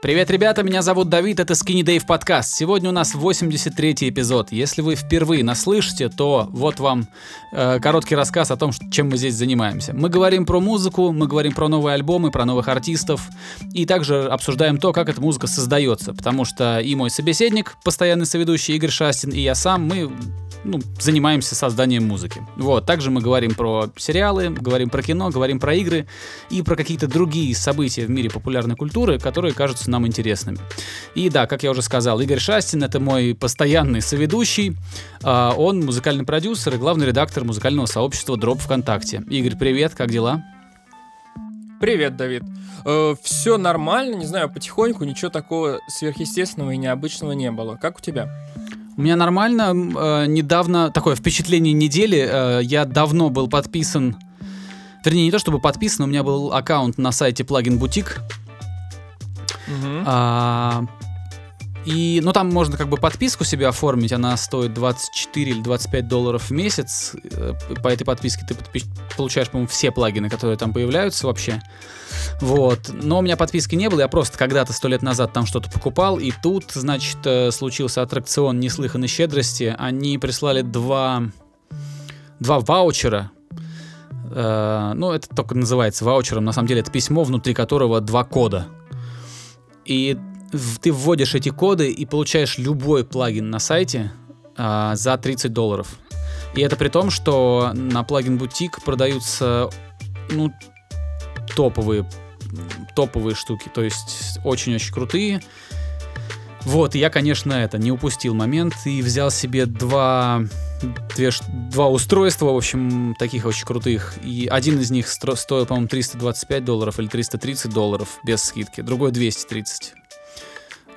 Привет, ребята, меня зовут Давид, это Skinny Dave Podcast. Сегодня у нас 83 эпизод. Если вы впервые нас слышите, то вот вам э, короткий рассказ о том, чем мы здесь занимаемся. Мы говорим про музыку, мы говорим про новые альбомы, про новых артистов, и также обсуждаем то, как эта музыка создается, потому что и мой собеседник, постоянный соведущий Игорь Шастин, и я сам, мы ну, занимаемся созданием музыки. Вот, также мы говорим про сериалы, говорим про кино, говорим про игры и про какие-то другие события в мире популярной культуры, которые кажутся нам интересными. И да, как я уже сказал, Игорь Шастин — это мой постоянный соведущий, а, он музыкальный продюсер и главный редактор музыкального сообщества Дроп ВКонтакте. Игорь, привет, как дела? Привет, Давид. Э, все нормально, не знаю, потихоньку, ничего такого сверхъестественного и необычного не было. Как у тебя? У меня нормально. Э, недавно такое впечатление недели. Э, я давно был подписан. Вернее, не то чтобы подписан, у меня был аккаунт на сайте Plugin Boutique. Угу. А, и, ну, там можно как бы подписку себе оформить, она стоит 24 или 25 долларов в месяц. Э, по этой подписке ты подпи- получаешь, по-моему, все плагины, которые там появляются вообще. Вот. Но у меня подписки не было, я просто когда-то сто лет назад там что-то покупал, и тут, значит, э, случился аттракцион неслыханной щедрости. Они прислали два, два ваучера. Э, ну, это только называется ваучером, на самом деле это письмо, внутри которого два кода. И ты вводишь эти коды и получаешь любой плагин на сайте э, за 30 долларов. И это при том, что на плагин бутик продаются ну, топовые топовые штуки, то есть очень-очень крутые. Вот, я, конечно, это не упустил момент и взял себе два, две, два устройства, в общем, таких очень крутых. И один из них стро, стоил, по-моему, 325 долларов или 330 долларов без скидки, другой 230.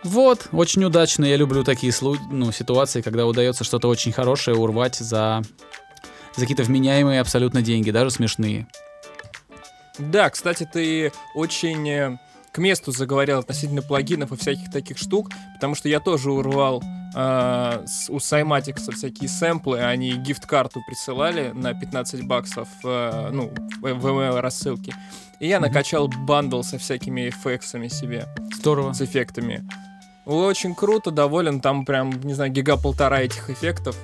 Вот, очень удачно. Я люблю такие ну, ситуации, когда удается что-то очень хорошее урвать за, за какие-то вменяемые абсолютно деньги, даже смешные. Да, кстати, ты очень э, к месту заговорил относительно плагинов и всяких таких штук, потому что я тоже урвал э, с, у Cymatics всякие сэмплы, они гифт-карту присылали на 15 баксов, э, ну, в email рассылке. И я накачал бандл со всякими эффектами себе. Здорово. С эффектами. Очень круто, доволен, там прям, не знаю, гига полтора этих эффектов.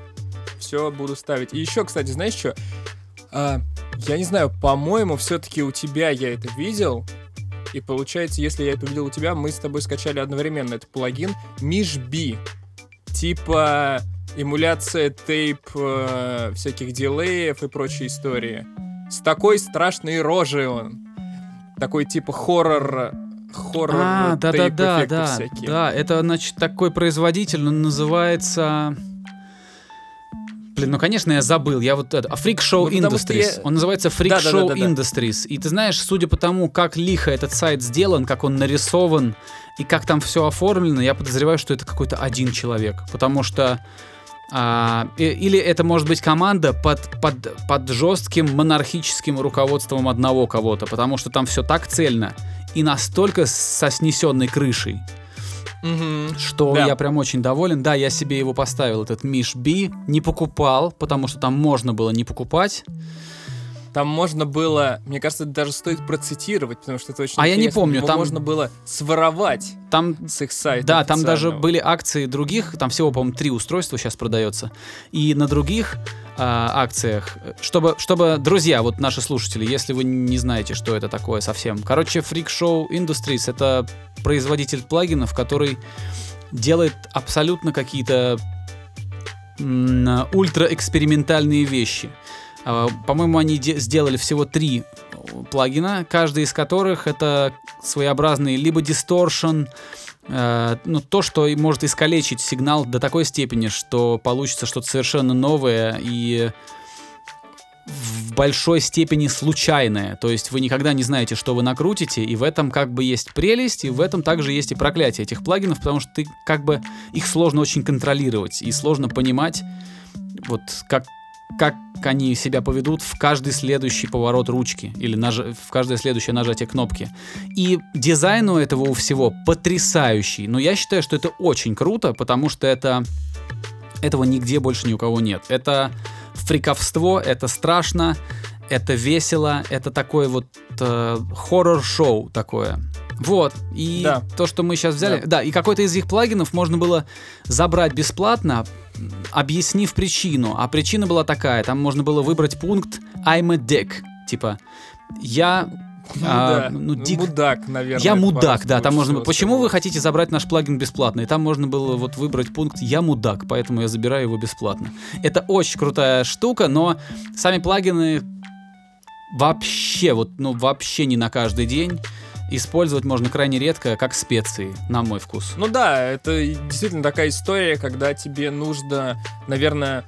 Все буду ставить. И еще, кстати, знаешь что? А, я не знаю, по-моему, все-таки у тебя я это видел. И получается, если я это увидел у тебя, мы с тобой скачали одновременно этот плагин MishB. Типа эмуляция тейп э, всяких дилеев и прочей истории. С такой страшной рожей он. Такой типа хоррор хоррор а, да, да, да, да, всякие. Да, это, значит, такой производитель, он называется... Блин, ну конечно я забыл, я вот это, Freak Show ну, Industries. Я... Он называется Freak да, Show да, да, да, Industries. И ты знаешь, судя по тому, как лихо этот сайт сделан, как он нарисован и как там все оформлено, я подозреваю, что это какой-то один человек, потому что а, или это может быть команда под, под, под жестким монархическим руководством одного кого-то, потому что там все так цельно и настолько со снесенной крышей, угу. что да. я прям очень доволен. Да, я себе его поставил, этот Миш Би, не покупал, потому что там можно было не покупать. Там можно было, мне кажется, даже стоит процитировать, потому что это очень А я не помню, Его там можно было своровать там, с их сайта. Да, там даже были акции других, там всего, по-моему, три устройства сейчас продается. И на других а, акциях, чтобы, чтобы, друзья, вот наши слушатели, если вы не знаете, что это такое совсем. Короче, Freak Show Industries — это производитель плагинов, который делает абсолютно какие-то ультраэкспериментальные вещи. А, по-моему, они сделали всего три плагина, каждый из которых это своеобразный либо дисторшн, э, ну, то, что может искалечить сигнал до такой степени, что получится что-то совершенно новое и в большой степени случайное. То есть вы никогда не знаете, что вы накрутите, и в этом как бы есть прелесть, и в этом также есть и проклятие этих плагинов, потому что ты как бы их сложно очень контролировать, и сложно понимать, вот как, как они себя поведут в каждый следующий поворот ручки или наж... в каждое следующее нажатие кнопки. И дизайн у этого у всего потрясающий. Но я считаю, что это очень круто, потому что это этого нигде больше ни у кого нет. Это фриковство, это страшно, это весело, это такое вот э, хоррор-шоу такое. Вот. И Да. то, что мы сейчас взяли. Да. Да. и какой-то из их плагинов можно было забрать бесплатно, объяснив причину. А причина была такая: там можно было выбрать пункт I'm a dick. Типа, я. а, да. ну, дик- Мудак, наверное. Я мудак, да, там можно. Почему вы сказать. хотите забрать наш плагин бесплатно? И там можно было вот выбрать пункт «Я мудак», поэтому я забираю его бесплатно. Это очень крутая штука, но сами плагины вообще, вот, ну, вообще не на каждый день. Использовать можно крайне редко, как специи, на мой вкус. Ну да, это действительно такая история, когда тебе нужно, наверное,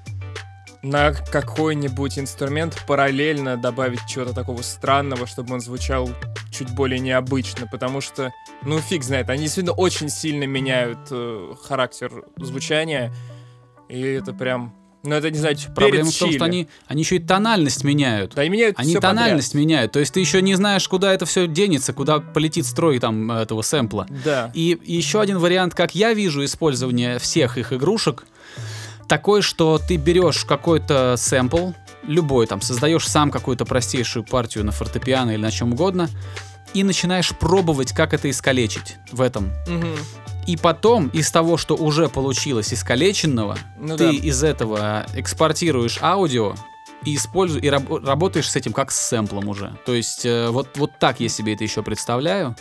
на какой-нибудь инструмент параллельно добавить чего-то такого странного, чтобы он звучал чуть более необычно, потому что, ну фиг знает, они действительно очень сильно меняют э, характер звучания, и это прям, ну это не знаю, Проблема в том, чили. что они, они еще и тональность меняют. Да, и меняют Они всё подряд. тональность меняют, то есть ты еще не знаешь, куда это все денется, куда полетит строй там этого сэмпла. Да. И еще один вариант, как я вижу использование всех их игрушек, такой, что ты берешь какой-то сэмпл, любой, там, создаешь сам какую-то простейшую партию на фортепиано или на чем угодно, и начинаешь пробовать, как это искалечить в этом. Мгм. И потом из того, что уже получилось искалеченного, Ну ты да. из этого экспортируешь аудио и используешь и раб- работаешь с этим как с сэмплом уже. То есть э, вот вот так я себе это еще представляю.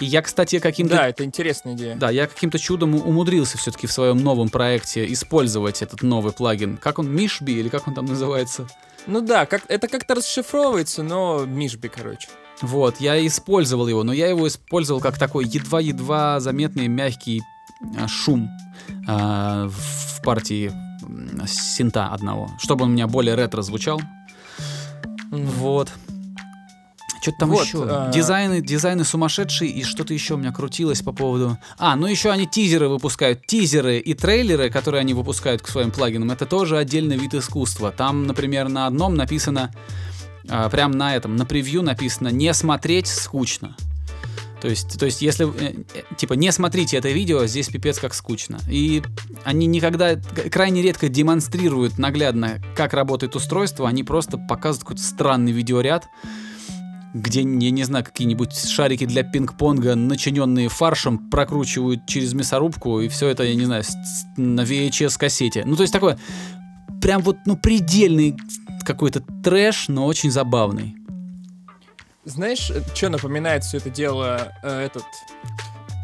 И я, кстати, каким-то Да, это интересная идея. да, я каким-то чудом умудрился все-таки в своем новом проекте использовать этот новый плагин. Как он, Мишби или как он там называется? Ну да, как, это как-то расшифровывается, но Мишби, короче. Вот, я использовал его, но я его использовал как такой едва-едва заметный мягкий а, шум а, в партии синта одного, чтобы он у меня более ретро звучал. Вот. Что-то там Вот, еще. а- Дизайны, дизайны сумасшедшие, и что-то еще у меня крутилось по поводу. А, ну еще они тизеры выпускают. Тизеры и трейлеры, которые они выпускают к своим плагинам, это тоже отдельный вид искусства. Там, например, на одном написано, а, прям на этом, на превью написано «Не смотреть скучно». То есть, то есть, если, э, э, типа, не смотрите это видео, здесь пипец как скучно. И они никогда, крайне редко демонстрируют наглядно, как работает устройство, они просто показывают какой-то странный видеоряд, где, я не знаю, какие-нибудь шарики для пинг-понга, начиненные фаршем, прокручивают через мясорубку, и все это, я не знаю, на VHS-кассете. Ну, то есть такое, прям вот, ну, предельный какой-то трэш, но очень забавный. Знаешь, что напоминает все это дело э, этот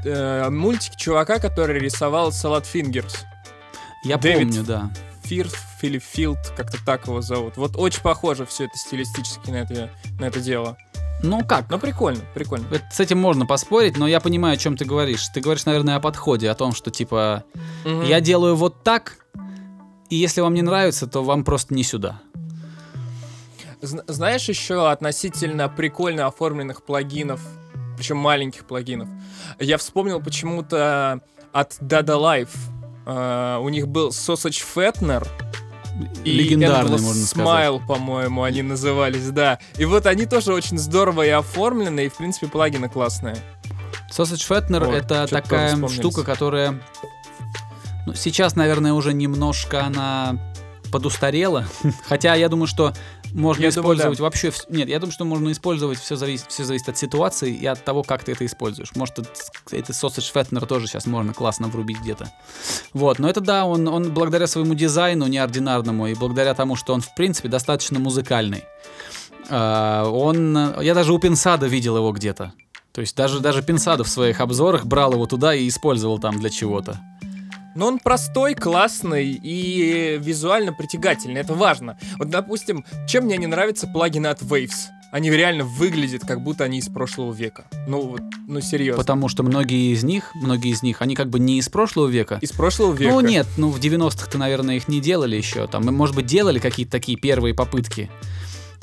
э, мультик чувака, который рисовал Салат Фингерс. Я Дэвид помню, да. Фирс или Филд, как-то так его зовут. Вот очень похоже все это стилистически на это, на это дело. Ну как? Но прикольно, прикольно. Это- С этим можно поспорить, но я понимаю, о чем ты говоришь. Ты говоришь, наверное, о подходе, о том, что типа Мгм. я делаю вот так, и если вам не нравится, то вам просто не сюда. Зн- знаешь еще относительно прикольно оформленных плагинов, причем маленьких плагинов. Я вспомнил почему-то от Dada Life. э, у них был Sausage Fattener и Легендарный, Endless можно сказать. Smile, по-моему, они назывались, да. И вот они тоже очень здорово и оформлены, и, в принципе, плагины классные. Sausage Fattener Вот, это такая штука, которая ну, сейчас, наверное, уже немножко она подустарела. Хотя я думаю, что можно Я думаю, использовать да. вообще... Нет, я думаю, что можно использовать, все зависит, все зависит от ситуации и от того, как ты это используешь. Может, это, Sausage Fattener тоже сейчас можно классно врубить где-то. Вот, но это да, он, он благодаря своему дизайну неординарному и благодаря тому, что он, в принципе, достаточно музыкальный, а, он... Я даже у Пинсада видел его где-то. То есть даже, даже Пинсада в своих обзорах брал его туда и использовал там для чего-то. Но он простой, классный и визуально притягательный. Это важно. Вот, допустим, чем мне не нравятся плагины от Waves? Они реально выглядят, как будто они из прошлого века. Ну, вот, ну, серьезно. Потому что многие из них, многие из них, они как бы не из прошлого века. Из прошлого века. Ну нет, ну в 90-х-то, наверное, их не делали еще. Там, может быть, делали какие-то такие первые попытки.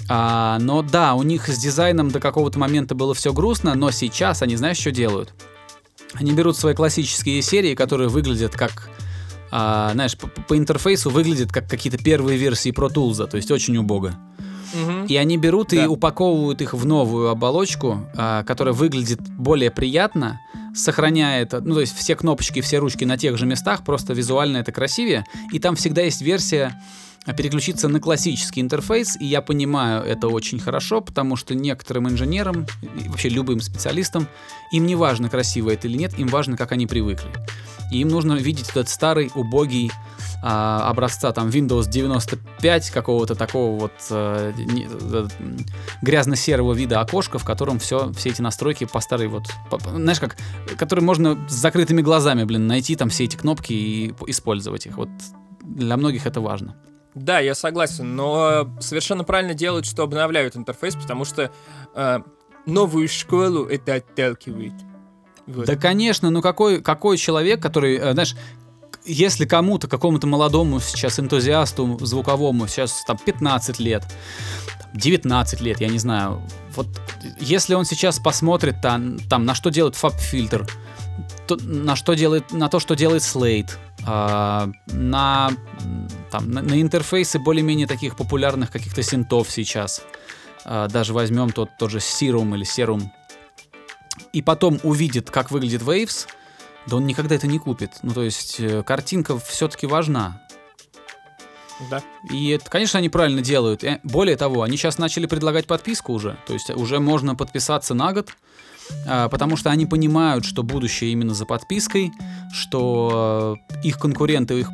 А, но да, у них с дизайном до какого-то момента было все грустно, но сейчас они, знаешь, что делают? Они берут свои классические серии, которые выглядят как, а, знаешь, по, по интерфейсу выглядят как какие-то первые версии Pro Tools, то есть очень убого. И они берут и Да. упаковывают их в новую оболочку, а, которая выглядит более приятно, сохраняет, ну то есть все кнопочки, все ручки на тех же местах, просто визуально это красивее. И там всегда есть версия переключиться на классический интерфейс, и я понимаю это очень хорошо, потому что некоторым инженерам, и вообще любым специалистам, им не важно, красиво это или нет, им важно, как они привыкли. И им нужно видеть этот старый, убогий а, образца там Windows 95, какого-то такого вот э, не- э, грязно-серого вида окошка, в котором все, все эти настройки по старой вот, по- знаешь как, который можно с закрытыми глазами, блин, найти там все эти кнопки и использовать их. Вот для многих это важно. Да, я согласен, но совершенно правильно делают, что обновляют интерфейс, потому что э, новую школу это отталкивает. Вот. Да, конечно, ну какой, какой человек, который, э, знаешь, если кому-то, какому-то молодому сейчас энтузиасту звуковому, сейчас там 15 лет, там, 19 лет, я не знаю, вот если он сейчас посмотрит там, там на что делает фаб-фильтр, то- на что делает, на то, что делает Slate, а, на, там, на, на интерфейсы более-менее таких популярных каких-то синтов сейчас, а, даже возьмем тот, тот же Serum или Serum, и потом увидит, как выглядит Waves, да он никогда это не купит. Ну, то есть, э, картинка все-таки важна. Да. И это, конечно, они правильно делают. Э, Более того, они сейчас начали предлагать подписку уже. То есть уже можно подписаться на год, потому что они понимают, что будущее именно за подпиской, что э, их конкуренты их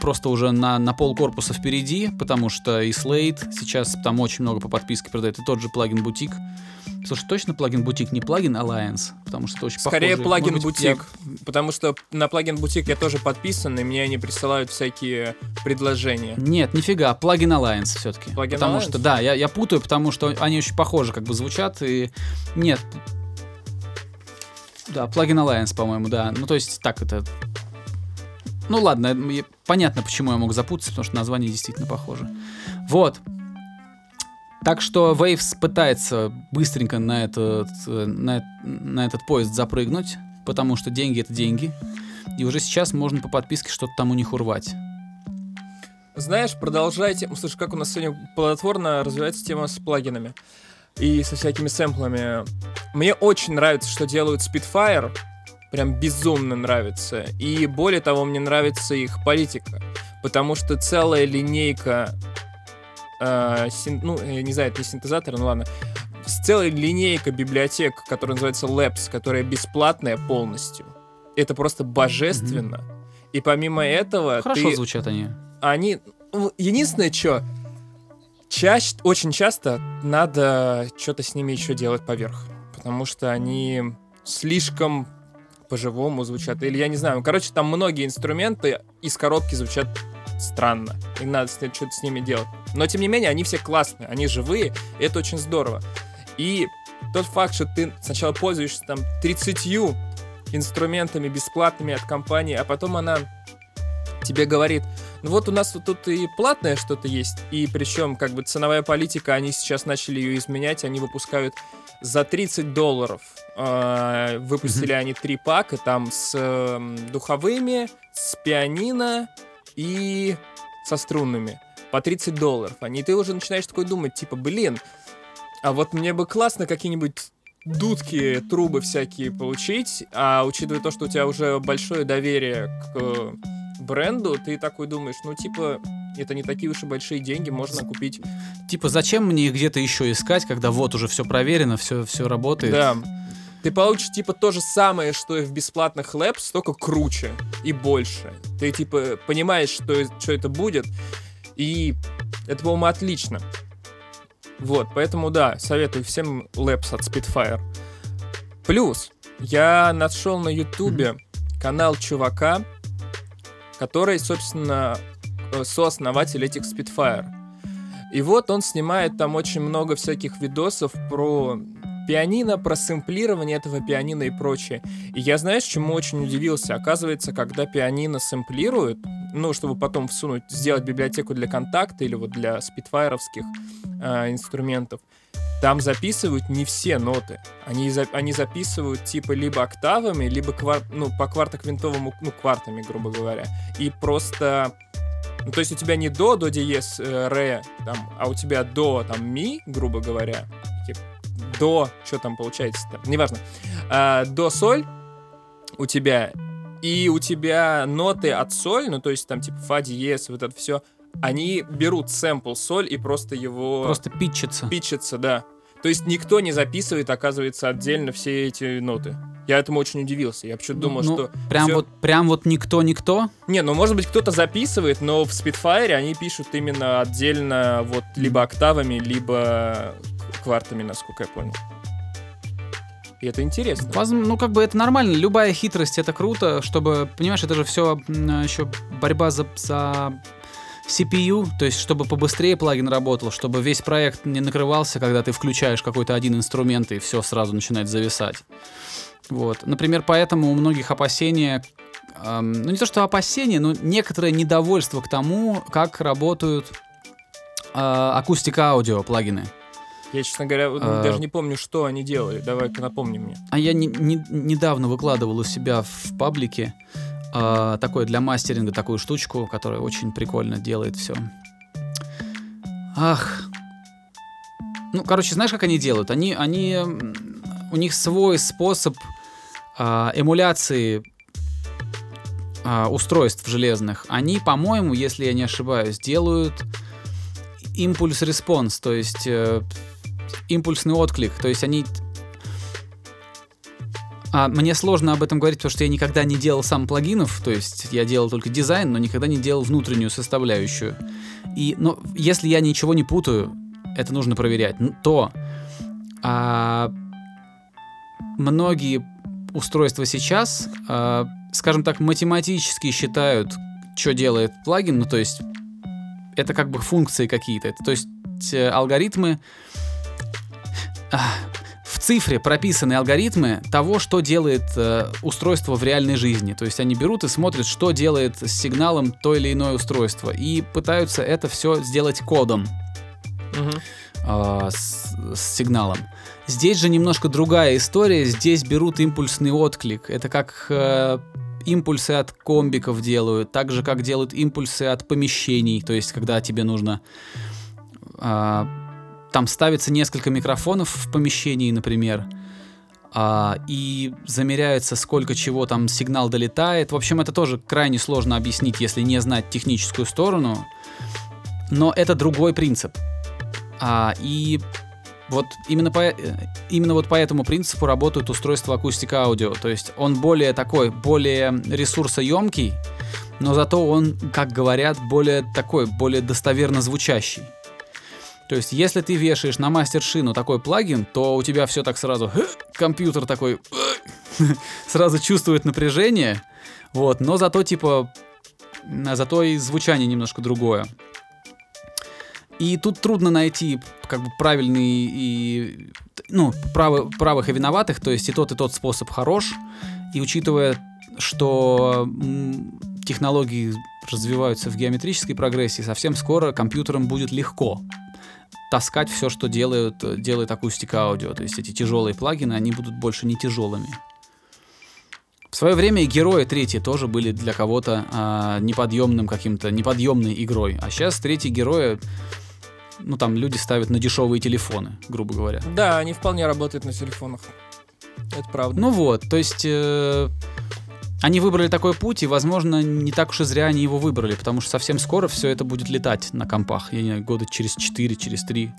просто уже на, на пол корпуса впереди, потому что и Slate сейчас там очень много по подписке продает, и тот же плагин Бутик. Слушай, точно плагин Бутик, не плагин Alliance, потому что это очень Скорее похоже. плагин быть, я- бутик, потому что на плагин бутик я тоже подписан, и мне они присылают всякие предложения. Нет, нифига, плагин Alliance все-таки. Плагин потому Alliance? что, да, я, я путаю, потому что они очень похожи как бы звучат, и нет. Да, плагин Alliance, по-моему, да. Ну, то есть, так это... Ну, ладно, понятно, почему я мог запутаться, потому что название действительно похоже. Вот. Так что Waves пытается быстренько на этот, э, на, на этот поезд запрыгнуть, потому что деньги — это деньги. И уже сейчас можно по подписке что-то там у них урвать. Знаешь, продолжайте. Слушай, как у нас сегодня плодотворно развивается тема с плагинами и со всякими сэмплами. Мне очень нравится, что делают Spitfire. Прям безумно нравится. И более того, мне нравится их политика. Потому что целая линейка... э, син- ну, я не знаю, это не синтезатор, ну ладно. С целой линейка библиотек, которая называется Labs, которая бесплатная полностью. Это просто божественно. И помимо этого... Хорошо ты звучат они. они... ну, Единственное, что чаще, очень часто надо что-то с ними еще делать поверх. Потому что они слишком по-живому звучат. Или я не знаю. ну, Короче, там многие инструменты из коробки звучат странно. И надо что-то с ними делать. Но, тем не менее, они все классные. Они живые. И это очень здорово. И тот факт, что ты сначала пользуешься там 30 инструментами бесплатными от компании, а потом она тебе говорит, ну вот у нас вот тут и платное что-то есть, и причем как бы ценовая политика, они сейчас начали ее изменять, они выпускают за 30 долларов. э, выпустили они три пака, там с эм, духовыми, с пианино и со струнными. По 30 долларов. Они, и ты уже начинаешь такой думать, типа, блин, а вот мне бы классно какие-нибудь дудки, трубы всякие получить, а учитывая то, что у тебя уже большое доверие к э, бренду, ты такой думаешь, ну, типа, это не такие уж и большие деньги, можно купить. Типа, зачем мне их где-то еще искать, когда вот уже все проверено, все, все работает. Да. Ты получишь, типа, то же самое, что и в бесплатных Labs, только круче и больше. Ты, типа, понимаешь, что, что это будет, и это, по-моему, отлично. Вот, поэтому, да, советую всем Labs от Spitfire. Плюс, я нашел на Ютубе канал чувака, который, собственно, э, сооснователь этих Spitfire. И вот он снимает там очень много всяких видосов про пианино, про сэмплирование этого пианино и прочее. И я, знаешь, чему очень удивился? Оказывается, когда пианино сэмплируют, ну, чтобы потом всунуть, сделать библиотеку для контакта или вот для спидфайровских э, инструментов, там записывают не все ноты. Они, за- они записывают типа либо октавами, либо квар- ну, по квартоквинтовому, ну, квартами, грубо говоря. И просто... Ну, то есть у тебя не до, до диез, э, ре, там, а у тебя до, там, ми, грубо говоря, типа, до, что там получается-то, неважно, А, до соль у тебя, и у тебя ноты от соль, ну, то есть там, типа, фа диез, вот это все, они берут сэмпл соль и просто его Просто питчится. питчатся, да. То есть никто не записывает, оказывается, отдельно все эти ноты. Я этому очень удивился. Я почему-то думал, Ну, что... Прям всё- вот, прям вот никто-никто. Не, ну может быть кто-то записывает, но в Spitfire они пишут именно отдельно вот либо октавами, либо квартами, насколько я понял. И это интересно. Возм- Ну, как бы это нормально. Любая хитрость это круто, чтобы, понимаешь, это же все еще борьба за, за CPU, то есть чтобы побыстрее плагин работал, чтобы весь проект не накрывался, когда ты включаешь какой-то один инструмент и все сразу начинает зависать. Вот. Например, поэтому у многих опасения, эм, ну не то что опасения, но некоторое недовольство к тому, как работают э, акустика-аудио плагины. Я, честно говоря, А. даже не помню, что они делали. Давай-ка напомни мне. А я не- не- недавно выкладывал у себя в паблике а, такое для мастеринга такую штучку, которая очень прикольно делает все. Ах. Ну, короче, знаешь, как они делают? Они, они, у них свой способ а, эмуляции а, устройств железных. Они, по-моему, если я не ошибаюсь, делают impulse response, то есть э, импульсный отклик. То есть они а, мне сложно об этом говорить, потому что я никогда не делал сам плагинов, то есть я делал только дизайн, но никогда не делал внутреннюю составляющую. И, но если я ничего не путаю, это нужно проверять, то а, многие устройства сейчас, а, скажем так, математически считают, что делает плагин, ну то есть это как бы функции какие-то, то есть э, алгоритмы а, цифре прописаны алгоритмы того, что делает э, устройство в реальной жизни. То есть они берут и смотрят, что делает с сигналом то или иное устройство, и пытаются это все сделать кодом э, с, с сигналом. Здесь же немножко другая история. Здесь берут импульсный отклик. Это как э, импульсы от комбиков делают, так же как делают импульсы от помещений. То есть когда тебе нужно а, там ставится несколько микрофонов в помещении, например, а, и замеряется, сколько чего там сигнал долетает. В общем, это тоже крайне сложно объяснить, если не знать техническую сторону. Но это другой принцип. А, и вот именно по, э, именно вот по этому принципу работают устройства акустика аудио. То есть он более такой, более ресурсоемкий, но зато он, как говорят, более такой, более достоверно звучащий. То есть, если ты вешаешь на мастер-шину такой плагин, то у тебя все так сразу, компьютер такой, сразу чувствует напряжение, вот, но зато типа, а зато и звучание немножко другое. И тут трудно найти как бы правильный и, ну, правы- правых и виноватых, то есть и тот, и тот способ хорош, и учитывая, что технологии развиваются в геометрической прогрессии, совсем скоро компьютерам будет легко таскать все, что делают, э, делает акустика аудио. То есть эти тяжелые плагины, они будут больше не тяжелыми. В свое время и герои третьи тоже были для кого-то а, неподъемным каким-то, неподъемной игрой. А сейчас третьи герои, ну там люди ставят на дешевые телефоны, грубо говоря. Да, они вполне работают на телефонах. Это правда. Ну вот, то есть э, они выбрали такой путь, и, возможно, не так уж и зря они его выбрали, потому что совсем скоро все это будет летать на компах. Я не знаю, года через 4, через 3.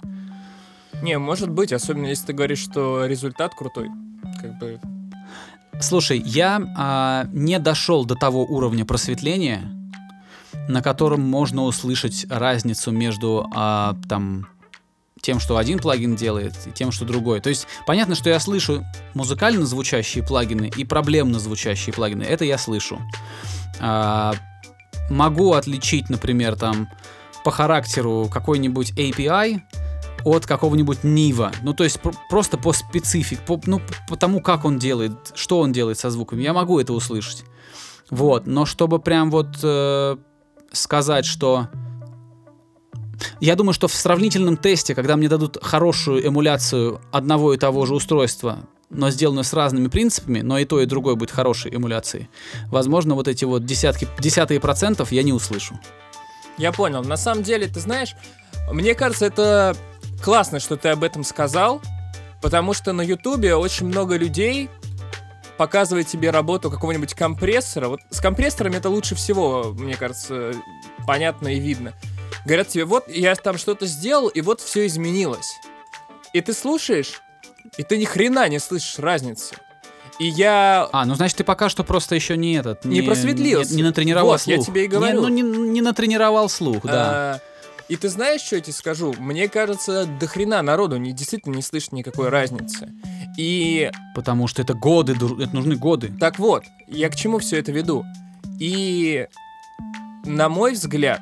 Не, может быть, особенно если ты говоришь, что результат крутой. Как бы. Слушай, я а, не дошел до того уровня просветления, на котором можно услышать разницу между а, там тем, что один плагин делает, и тем, что другой. То есть понятно, что я слышу музыкально звучащие плагины и проблемно звучащие плагины. Это я слышу. А, могу отличить, например, там по характеру какой-нибудь API от какого-нибудь Нива. Ну, то есть пр- просто по специфик, по, ну, по тому, как он делает, что он делает со звуками. Я могу это услышать. Вот, но чтобы прям вот э, сказать, что... Я думаю, что в сравнительном тесте, когда мне дадут хорошую эмуляцию одного и того же устройства, но сделанную с разными принципами, но и то, и другое будет хорошей эмуляцией, возможно, вот эти вот десятки, десятые процентов я не услышу. Я понял. На самом деле, ты знаешь, мне кажется, это классно, что ты об этом сказал, потому что на Ютубе очень много людей показывает тебе работу какого-нибудь компрессора. Вот с компрессорами это лучше всего, мне кажется, понятно и видно. Говорят тебе, вот я там что-то сделал, и вот все изменилось. И ты слушаешь, и ты ни хрена не слышишь разницы. И я... А, ну значит, ты пока что просто еще не этот... Не просветлился. Не, не натренировал Вот, я слух. тебе и говорю. Не, ну, не, не натренировал слух, да. А, и ты знаешь, что я тебе скажу? Мне кажется, до хрена народу не, действительно не слышит никакой разницы. И Потому что это годы, это нужны годы. так вот, я к чему все это веду? И на мой взгляд,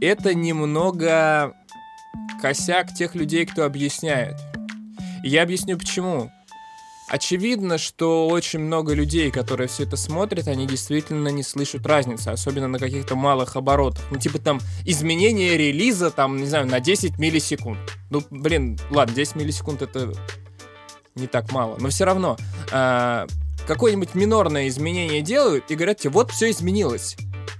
это немного косяк тех людей, кто объясняет. И я объясню почему. Очевидно, что очень много людей, которые все это смотрят, они действительно не слышат разницы, особенно на каких-то малых оборотах. Ну, типа там изменение релиза, там, не знаю, на 10 миллисекунд. Ну, блин, ладно, 10 миллисекунд это не так мало, но все равно. а, какое-нибудь минорное изменение делают и говорят тебе, вот все изменилось.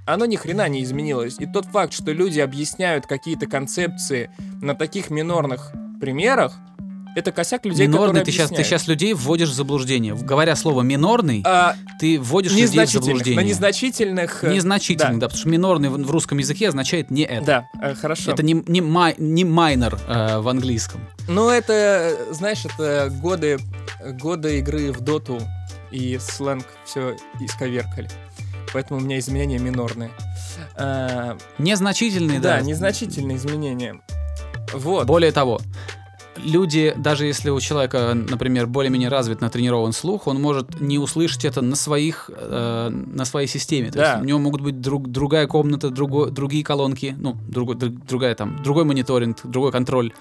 Оно ни хрена не изменилось. И тот факт, что люди объясняют какие-то концепции на таких минорных примерах, это косяк людей, минорный, которые ты сейчас, ты сейчас людей вводишь в заблуждение. Говоря слово минорный, А, ты вводишь людей в незначительных, заблуждение. на незначительных... э, Незначительный, да. да. потому что минорный в, в русском языке означает не это. Да, э, хорошо. Это не, не, май- не майнер э, в английском. Ну, это, э, знаешь, это годы, годы игры в доту и сленг все исковеркали. Поэтому у меня изменения минорные. А, Незначительный, да, да. незначительные изменения. Вот. Более того, люди, даже если у человека, например, более-менее развит натренирован слух, он может не услышать это на своих, э, на своей системе. То Да. есть у него могут быть друг- другая комната, друго- другие колонки, ну, другой, друг- другая там, другой мониторинг, другой контроль.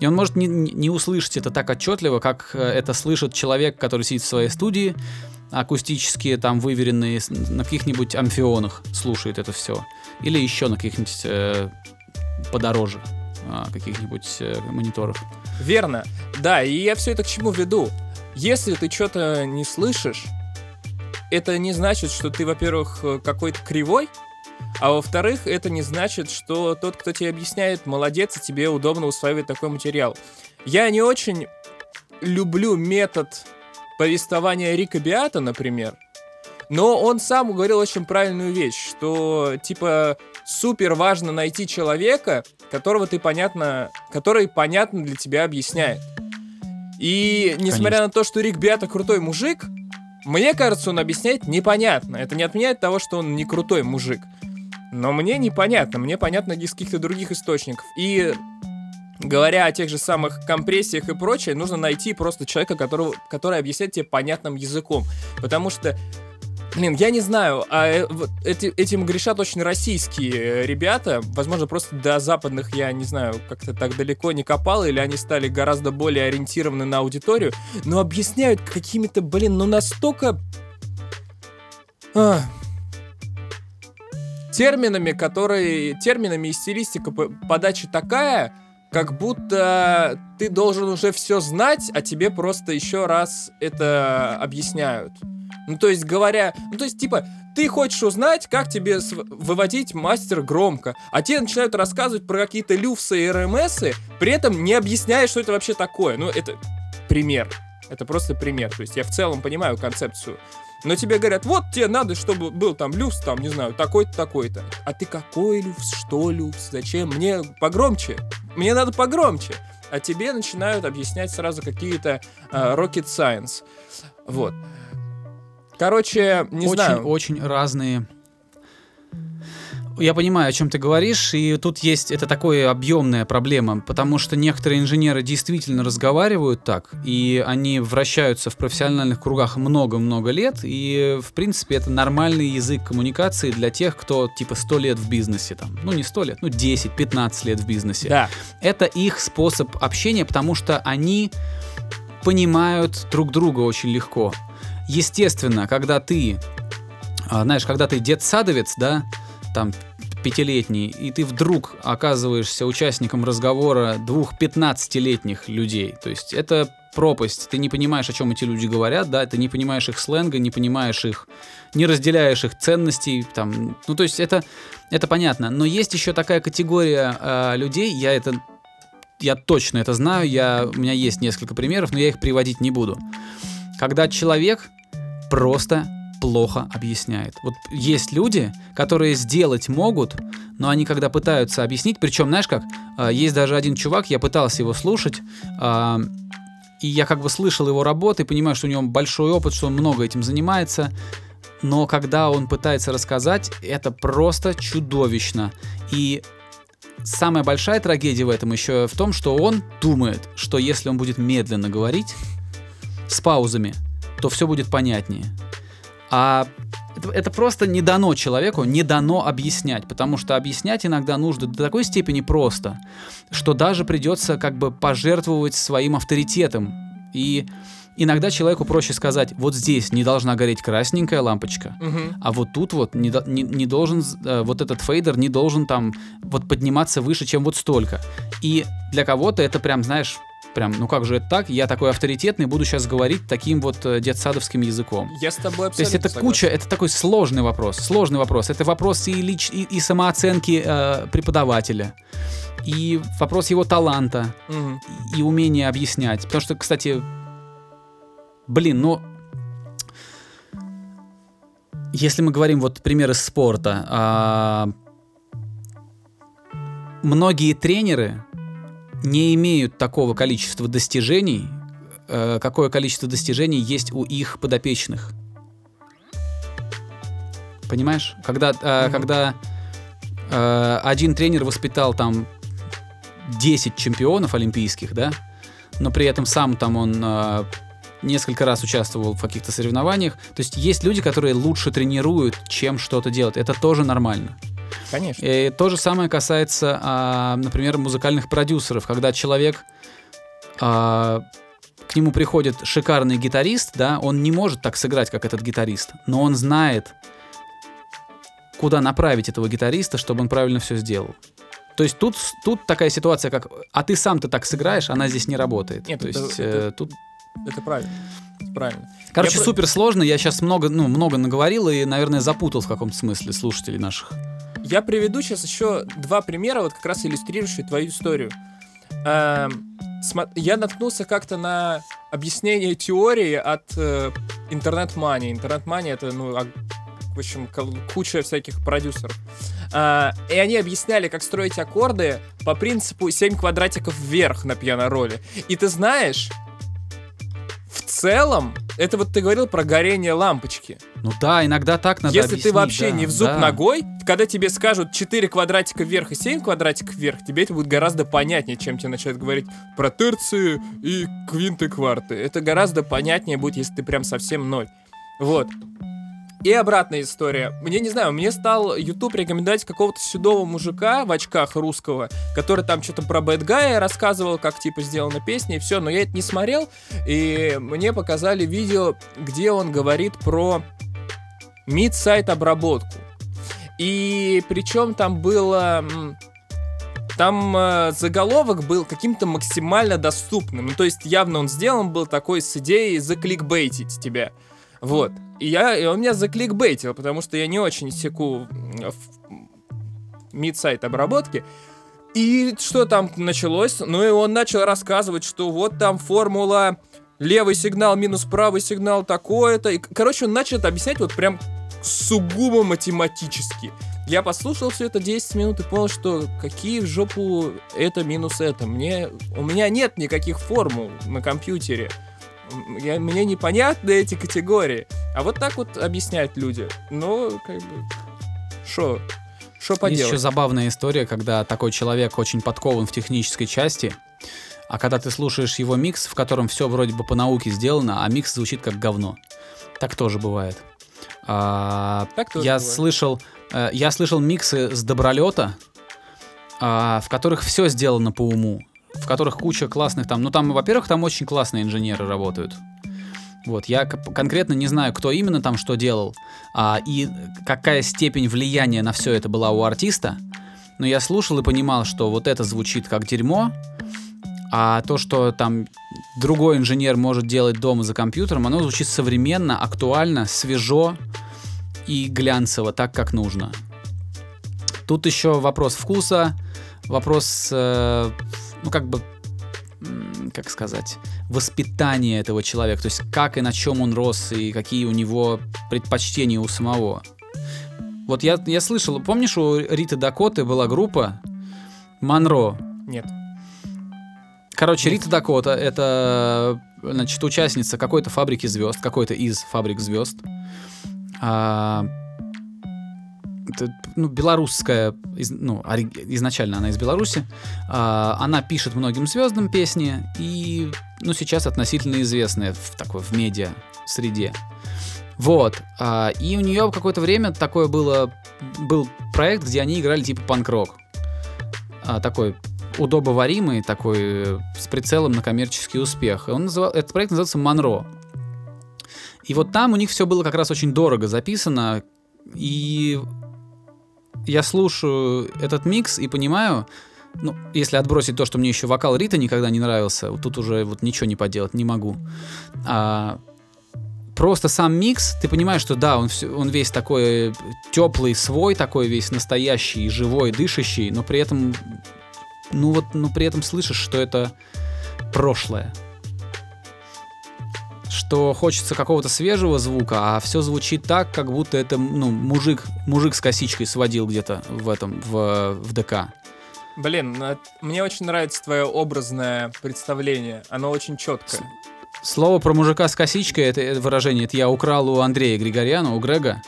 И он может не, не- не услышать это так отчетливо, как э, это слышит человек, который сидит в своей студии, акустические, там, выверенные, на каких-нибудь амфионах слушает это все. Или еще на каких-нибудь э, подороже а, каких-нибудь э, мониторов. Верно. Да, и я все это к чему веду. Если ты что-то не слышишь, это не значит, что ты, во-первых, э, какой-то кривой, а во-вторых, это не значит, что тот, кто тебе объясняет, молодец, и тебе удобно усваивать такой материал. Я не очень люблю метод повествования Рика Биата, например, но он сам говорил очень правильную вещь, что, типа, супер важно найти человека, которого ты понятно, который понятно для тебя объясняет. И несмотря Конечно. на то, что Рик Биата крутой мужик, мне кажется, он объясняет непонятно. Это не отменяет того, что он не крутой мужик. Но мне непонятно, мне понятно из каких-то других источников. И говоря о тех же самых компрессиях и прочее, нужно найти просто человека, которого, который объясняет тебе понятным языком. Потому что Блин, я не знаю, а э, вот эти, этим грешат очень российские э, ребята. Возможно, просто до западных я не знаю, как-то так далеко не копал, или они стали гораздо более ориентированы на аудиторию, но объясняют какими-то, блин, ну настолько... А, терминами, которые... Терминами и стилистика по- подачи такая, как будто ты должен уже все знать, а тебе просто еще раз это объясняют. Ну, то есть, говоря... Ну, то есть, типа, ты хочешь узнать, как тебе выводить мастер громко, а тебе начинают рассказывать про какие-то люфсы и РМСы, при этом не объясняя, что это вообще такое. Ну, это пример. Это просто пример. То есть, я в целом понимаю концепцию. Но тебе говорят, вот тебе надо, чтобы был там люфс, там, не знаю, такой-то, такой-то. А ты какой люфс, что люфс, зачем? Мне погромче. Мне надо погромче. А тебе начинают объяснять сразу какие-то а, rocket science. Вот. Короче, не очень, знаю. очень разные. Я понимаю, о чем ты говоришь, и тут есть это такая объемная проблема, потому что некоторые инженеры действительно разговаривают так, и они вращаются в профессиональных кругах много-много лет, и в принципе это нормальный язык коммуникации для тех, кто типа 100 лет в бизнесе, там, ну не 100 лет, ну 10-15 лет в бизнесе. Да, Это их способ общения, потому что они понимают друг друга очень легко. Естественно, когда ты, а, знаешь, когда ты дед-садовец, да, там пятилетний, и ты вдруг оказываешься участником разговора двух 15-летних людей, то есть это пропасть, ты не понимаешь, о чем эти люди говорят, да, ты не понимаешь их сленга, не понимаешь их, не разделяешь их ценностей, там, ну то есть это, это понятно, но есть еще такая категория э, людей, я это, я точно это знаю, я, у меня есть несколько примеров, но я их приводить не буду, когда человек просто плохо объясняет. Вот есть люди, которые сделать могут, но они когда пытаются объяснить, причем, знаешь как, а, есть даже один чувак, я пытался его слушать, а, и я как бы слышал его работы, понимаю, что у него большой опыт, что он много этим занимается, но когда он пытается рассказать, это просто чудовищно. И самая большая трагедия в этом еще в том, что он думает, что если он будет медленно говорить с паузами, то все будет понятнее. А это, это просто не дано человеку, не дано объяснять, потому что объяснять иногда нужно до такой степени просто, что даже придется как бы пожертвовать своим авторитетом. И иногда человеку проще сказать, вот здесь не должна гореть красненькая лампочка, Мгм. а вот тут вот не, не, не должен, э, вот этот фейдер не должен там вот подниматься выше, чем вот столько. И для кого-то это прям, знаешь, прям, ну как же это так? Я такой авторитетный, буду сейчас говорить таким вот э, детсадовским языком. Я с тобой абсолютно То есть это согласен. куча, это такой сложный вопрос, сложный вопрос. Это вопрос и, лич, и, и самооценки э, преподавателя, и вопрос его таланта, Мгм. и, умения объяснять. Потому что, кстати, блин, ну, если мы говорим вот пример из спорта, а, многие тренеры не имеют такого количества достижений, э, какое количество достижений есть у их подопечных. Понимаешь? Когда, Мгм. когда э, один тренер воспитал там 10 чемпионов олимпийских, да, но при этом сам там он несколько раз участвовал в каких-то соревнованиях. То есть есть люди, которые лучше тренируют, чем что-то делать. Это тоже нормально. Конечно. И то же самое касается, а, например, музыкальных продюсеров, когда человек а, к нему приходит шикарный гитарист, да, он не может так сыграть, как этот гитарист, но он знает, куда направить этого гитариста, чтобы он правильно все сделал. То есть тут, тут такая ситуация, как «а ты сам-то так сыграешь», она здесь не работает. Нет, То это- есть это- э, тут Это правильно. Это правильно. Короче, Я супер сложно. Я сейчас много, ну, много наговорил и, наверное, запутал в каком-то смысле слушателей наших. Я приведу сейчас еще два примера, вот как раз иллюстрирующие твою историю. Эм, Я наткнулся как-то на объяснение теории от э, интернет-мани. Интернет-мани это, ну, а- в общем, куча всяких продюсеров. А, и они объясняли, как строить аккорды по принципу 7 квадратиков вверх на пиано-роле. И ты знаешь, целом, это вот ты говорил про горение лампочки. Ну да, иногда так надо Если ты вообще да, не в зуб да. ногой, когда тебе скажут 4 квадратика вверх и 7 квадратиков вверх, тебе это будет гораздо понятнее, чем тебе начать говорить про терции и квинты кварты. Это гораздо понятнее будет, если ты прям совсем ноль. Вот. И обратная история. Мне не знаю, мне стал YouTube рекомендовать какого-то седого мужика в очках русского, который там что-то про Guy рассказывал, как типа сделана песня и все, но я это не смотрел, и мне показали видео, где он говорит про мид-сайт обработку. И причем там было... Там э, заголовок был каким-то максимально доступным. Ну, то есть явно он сделан был такой с идеей закликбейтить тебя. Вот. И, я, и он меня закликбейтил, потому что я не очень секу в мид-сайт обработки. И что там началось? Ну и он начал рассказывать, что вот там формула левый сигнал минус правый сигнал такое-то. И, короче, он начал это объяснять вот прям сугубо математически. Я послушал все это 10 минут и понял, что какие в жопу это минус это. Мне, у меня нет никаких формул на компьютере. Я, мне непонятны эти категории. А вот так вот объясняют люди. Ну, как бы... Шо? Есть поделать? еще забавная история, когда такой человек очень подкован в технической части, а когда ты слушаешь его микс, в котором все вроде бы по науке сделано, а микс звучит как говно. Так тоже бывает. А, Так тоже я бывает. слышал, э, я слышал миксы с добролета, а, в которых все сделано по уму, в которых куча классных там. Ну там, во-первых, там очень классные инженеры работают. Вот, я конкретно не знаю, кто именно там что делал, а, и какая степень влияния на все это была у артиста, но я слушал и понимал, что вот это звучит как дерьмо, а то, что там другой инженер может делать дома за компьютером, оно звучит современно, актуально, свежо и глянцево, так как нужно. Тут еще вопрос вкуса, вопрос, э, ну как бы, как сказать, воспитание этого человека, то есть как и на чем он рос, и какие у него предпочтения у самого. Вот я, я слышал, помнишь, у Риты Дакоты была группа Монро? Нет. Короче, Рита Дакота — это, значит, участница какой-то фабрики звезд, какой-то из фабрик звезд. А, это, ну, белорусская, из- ну, изначально она из Беларуси. А, она пишет многим звездам песни и, ну, сейчас относительно известная в такой, в медиа среде. Вот. а, и у нее какое-то время такое было, был проект, где они играли типа панк-рок. А, такой удобоваримый, такой э, с прицелом на коммерческий успех. И он называл, этот проект называется «Монро». И вот там у них все было как раз очень дорого записано, и я слушаю этот микс и понимаю, ну, если отбросить то, что мне еще вокал Рита никогда не нравился, вот тут уже вот ничего не поделать, не могу. А, просто сам микс, ты понимаешь, что да, он, всё- он весь такой теплый, свой, такой весь настоящий, живой, дышащий, но при этом, ну вот, ну при этом слышишь, что это прошлое. Что хочется какого-то свежего звука, а все звучит так, как будто это, ну, мужик, мужик с косичкой сводил где-то в этом, в, в ДК. Блин, ну, мне очень нравится твое образное представление. Оно очень четкое. Слово про мужика с косичкой, это, выражение, это я украл у Андрея Григорьяна, у Грега.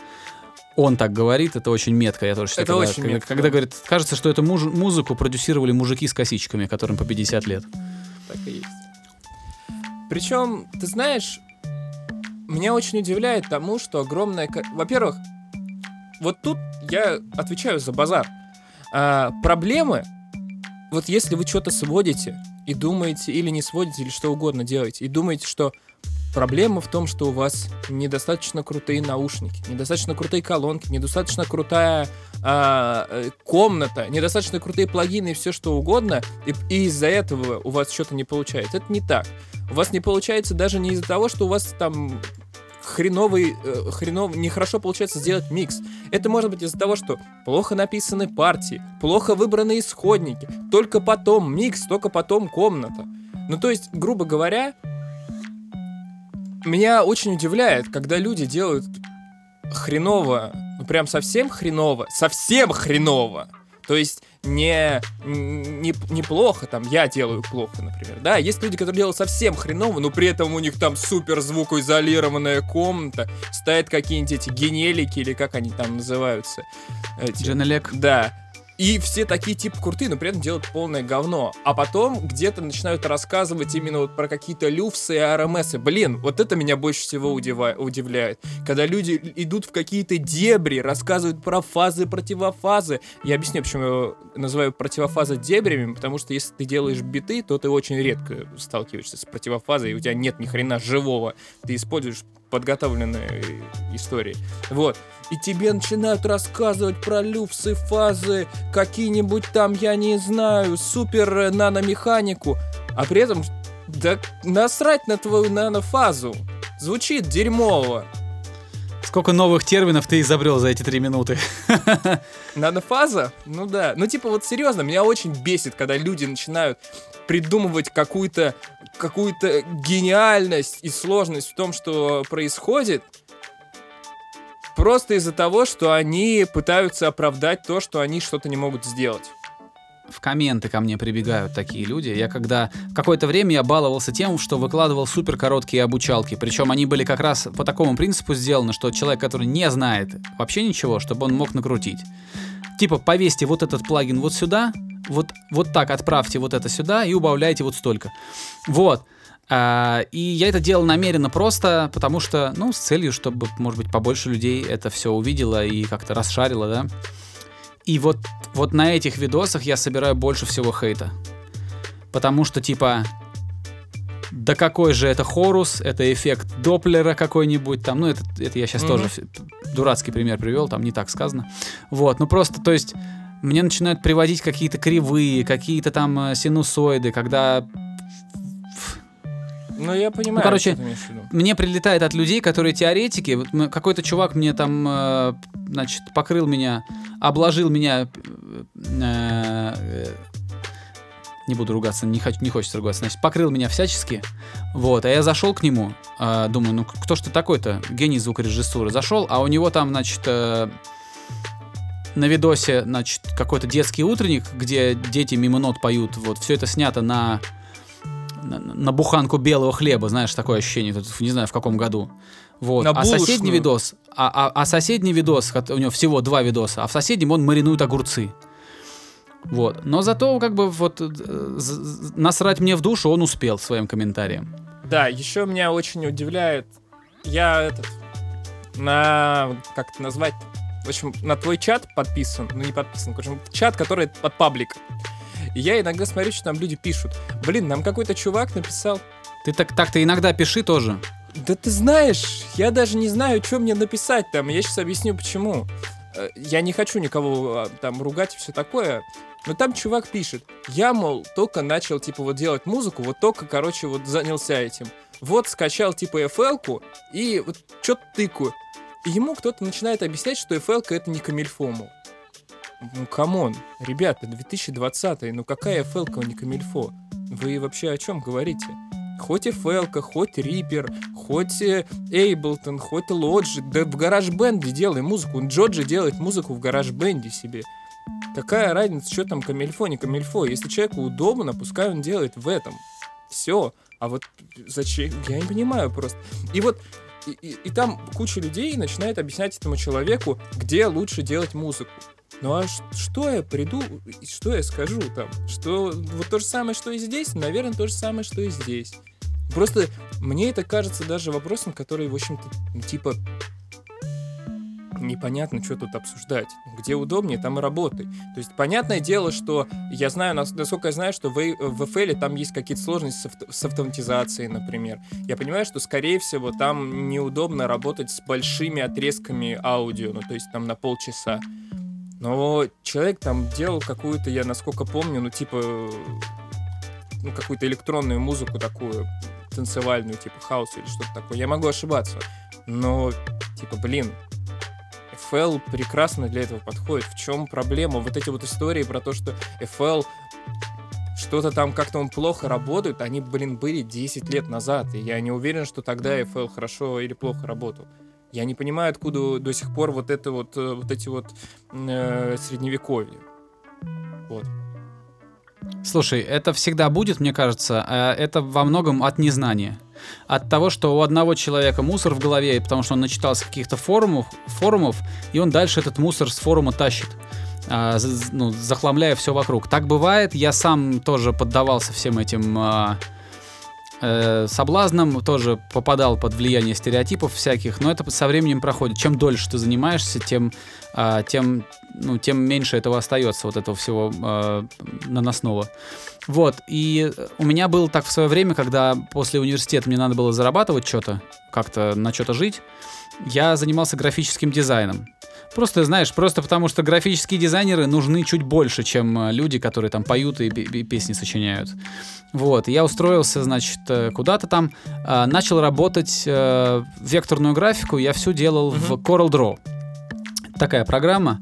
Он так говорит, это очень метко, я тоже считаю. Это когда, очень когда, метко, когда да. говорит, кажется, что эту муж- музыку продюсировали мужики с косичками, которым по 50 лет. Так и есть. Причем, ты знаешь, меня очень удивляет тому, что огромное... Во-первых, вот тут я отвечаю за базар. А, проблемы, вот если вы что-то сводите и думаете, или не сводите, или что угодно делаете, и думаете, что проблема в том, что у вас недостаточно крутые наушники, недостаточно крутые колонки, недостаточно крутая а, э, комната, недостаточно крутые плагины и все что угодно, и, и из-за этого у вас что-то не получается. Это не так. У вас не получается даже не из-за того, что у вас там хреновый, э, хренов, нехорошо получается сделать микс. Это может быть из-за того, что плохо написаны партии, плохо выбраны исходники, только потом микс, только потом комната. Ну, то есть, грубо говоря, меня очень удивляет, когда люди делают хреново, ну прям совсем хреново, совсем хреново. То есть не, не, неплохо, там, я делаю плохо, например. Да, есть люди, которые делают совсем хреново, но при этом у них там супер звукоизолированная комната, стоят какие-нибудь эти генелики, или как они там называются. Эти- Дженелек. да. И все такие типа крутые, но при этом делают полное говно. А потом где-то начинают рассказывать именно вот про какие-то люфсы и РМСы. Блин, вот это меня больше всего удивляет. Когда люди идут в какие-то дебри, рассказывают про фазы, противофазы. Я объясню, почему я называю противофазы дебрями, потому что если ты делаешь биты, то ты очень редко сталкиваешься с противофазой, и у тебя нет ни хрена живого. Ты используешь подготовленные истории. Вот. И тебе начинают рассказывать про люфсы, фазы, какие-нибудь там, я не знаю, супер э, наномеханику. А при этом, да насрать на твою нанофазу. Звучит дерьмово. Сколько новых терминов ты изобрел за эти три минуты? Нанофаза? Ну да. Ну типа вот серьезно, меня очень бесит, когда люди начинают придумывать какую-то какую-то гениальность и сложность в том, что происходит, просто из-за того, что они пытаются оправдать то, что они что-то не могут сделать. В комменты ко мне прибегают такие люди. Я когда какое-то время я баловался тем, что выкладывал супер короткие обучалки. Причем они были как раз по такому принципу сделаны, что человек, который не знает вообще ничего, чтобы он мог накрутить. Типа, повесьте вот этот плагин вот сюда, вот, вот так отправьте вот это сюда и убавляйте вот столько. Вот. А, и я это делал намеренно просто, потому что, ну, с целью, чтобы, может быть, побольше людей это все увидело и как-то расшарило, да. И вот, вот на этих видосах я собираю больше всего хейта. Потому что, типа, да какой же это хорус, это эффект Доплера какой-нибудь там, ну это, это я сейчас Мгм. тоже дурацкий пример привел, там не так сказано. Вот, ну просто, то есть, мне начинают приводить какие-то кривые, какие-то там э, синусоиды, когда Ну, я понимаю, Ну, короче, мне прилетает от людей, которые теоретики. Вот какой-то чувак мне там, э, значит, покрыл меня, обложил меня э, Не буду ругаться, не, хочу, не хочется ругаться. Значит, покрыл меня всячески. Вот, а я зашел к нему, э, думаю, ну кто ж ты такой-то? Гений звукорежиссуры. Зашел, а у него там, значит, э, на видосе, значит, какой-то детский утренник, где дети мимо нот поют. Вот, все это снято на, на, на буханку белого хлеба, знаешь, такое ощущение, тут, не знаю, в каком году. Вот. На а соседний видос, а, а, а соседний видос, у него всего два видоса, а в соседнем он маринует огурцы. Вот. Но зато, как бы, вот, э, насрать мне в душу он успел своим комментарием. Да, еще меня очень удивляет, я этот, на, как это назвать, в общем, на твой чат подписан, ну не подписан, в общем, чат, который под паблик. И я иногда смотрю, что там люди пишут. Блин, нам какой-то чувак написал, Ты так, так-то иногда пиши тоже. да ты знаешь, я даже не знаю, что мне написать там, я сейчас объясню почему. Э, Я не хочу никого а, там ругать и все такое, но там чувак пишет, я, мол, только начал, типа, вот делать музыку, вот только, короче, вот занялся этим. Вот скачал, типа, FL-ку и вот что-то тыкаю. И ему кто-то начинает объяснять, что FL это не камильфо, мол. Ну, come on, ребята, 2020 ну какая FL-ка не камильфо? Вы вообще о чем говорите? Хоть FL, хоть Reaper, хоть э, Ableton, хоть Logic, да в GarageBand е делай музыку. Джоджи делает музыку в GarageBand е себе. Какая разница, что там камильфо, не камильфо? Если человеку удобно, пускай он делает в этом. Все. А вот зачем? Я не понимаю просто. И вот и, и- и там куча людей начинает объяснять этому человеку, где лучше делать музыку. Ну а что я приду, что я скажу там? Что вот то же самое, что и здесь, наверное, то же самое, что и здесь. Просто мне это кажется даже вопросом, который, в общем-то, типа непонятно, что тут обсуждать. Где удобнее, там и работай. То есть, понятное дело, что я знаю, нас- насколько я знаю, что в, в FL там есть какие-то сложности с, авто- с автоматизацией, например. Я понимаю, что, скорее всего, там неудобно работать с большими отрезками аудио, ну, то есть там на полчаса. Но человек там делал какую-то, я насколько помню, ну, типа, ну, какую-то электронную музыку такую, танцевальную, типа хаус или что-то такое. Я могу ошибаться. Но, типа, блин, FL прекрасно для этого подходит. В чем проблема? Вот эти вот истории про то, что FL что-то там как-то он плохо работает, они, блин, были 10 лет назад, и я не уверен, что тогда FL хорошо или плохо работал. Я не понимаю, откуда до сих пор вот это вот, э, вот эти вот э, средневековье. Вот. Слушай, это всегда будет, мне кажется, а это во многом от незнания. От того, что у одного человека мусор в голове, потому что он начитался каких-то форумов, форумов, и он дальше этот мусор с форума тащит, а, ну, захламляя все вокруг. Так бывает, я сам тоже поддавался всем этим а, э, соблазнам, тоже попадал под влияние стереотипов всяких, но это со временем проходит. Чем дольше ты занимаешься, тем, а, тем, ну, тем меньше этого остается, вот этого всего а, наносного. Вот, и у меня было так в свое время, когда после университета мне надо было зарабатывать что-то, как-то на что-то жить, я занимался графическим дизайном. Просто, знаешь, просто потому что графические дизайнеры нужны чуть больше, чем э, люди, которые там поют и, и песни сочиняют. Вот, я устроился, значит, э, куда-то там, а, начал работать э, векторную графику, я всю делал в CorelDRAW. Такая программа.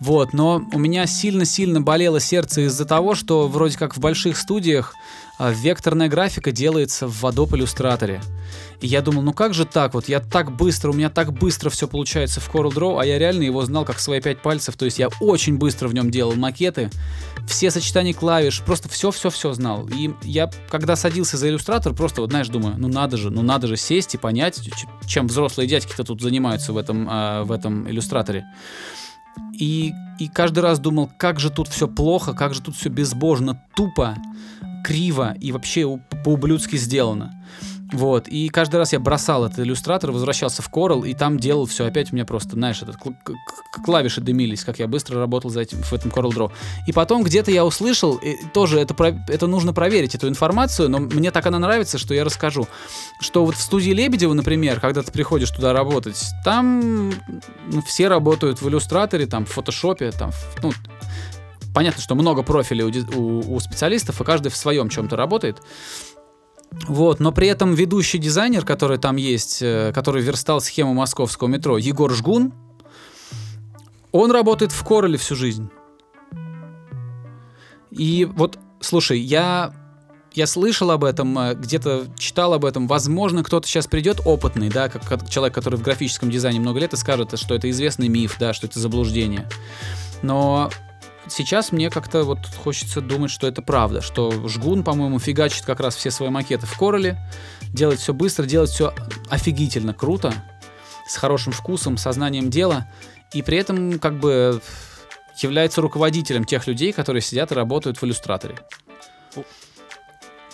Вот, но у меня сильно-сильно болело сердце из-за того, что вроде как в больших студиях векторная графика делается в Adobe Illustrator. И я думал, ну как же так вот, я так быстро, у меня так быстро все получается в CorelDRAW, а я реально его знал как свои пять пальцев, то есть я очень быстро в нем делал макеты, все сочетания клавиш, просто все-все-все знал. И я, когда садился за иллюстратор, просто, вот знаешь, думаю, ну надо же, ну надо же сесть и понять, чем взрослые дядьки-то тут занимаются в этом, а, в этом иллюстраторе. И, и каждый раз думал, как же тут все плохо, как же тут все безбожно, тупо, криво и вообще по-ублюдски сделано. Вот, и каждый раз я бросал этот иллюстратор, возвращался в Corel, и там делал все опять у меня просто, знаешь, этот, клавиши дымились, как я быстро работал за этим, в этом Corel Draw. И потом где-то я услышал, и тоже это, это нужно проверить, эту информацию, но мне так она нравится, что я расскажу, что вот в студии Лебедева, например, когда ты приходишь туда работать, там ну, все работают в иллюстраторе, там, в фотошопе, там, ну, понятно, что много профилей у, у- у специалистов, и каждый в своем чем-то работает. Вот, но при этом ведущий дизайнер, который там есть, э, который верстал схему московского метро, Егор Жгун, он работает в Короле всю жизнь. И вот слушай, я я слышал об этом, э, где-то читал об этом. Возможно, кто-то сейчас придет опытный, да, как, как человек, который в графическом дизайне много лет, и скажет, что это известный миф, да, что это заблуждение. Но сейчас мне как-то вот хочется думать, что это правда, что Жгун, по-моему, фигачит как раз все свои макеты в Короле, делает все быстро, делает все офигительно круто, с хорошим вкусом, сознанием дела, и при этом как бы является руководителем тех людей, которые сидят и работают в иллюстраторе.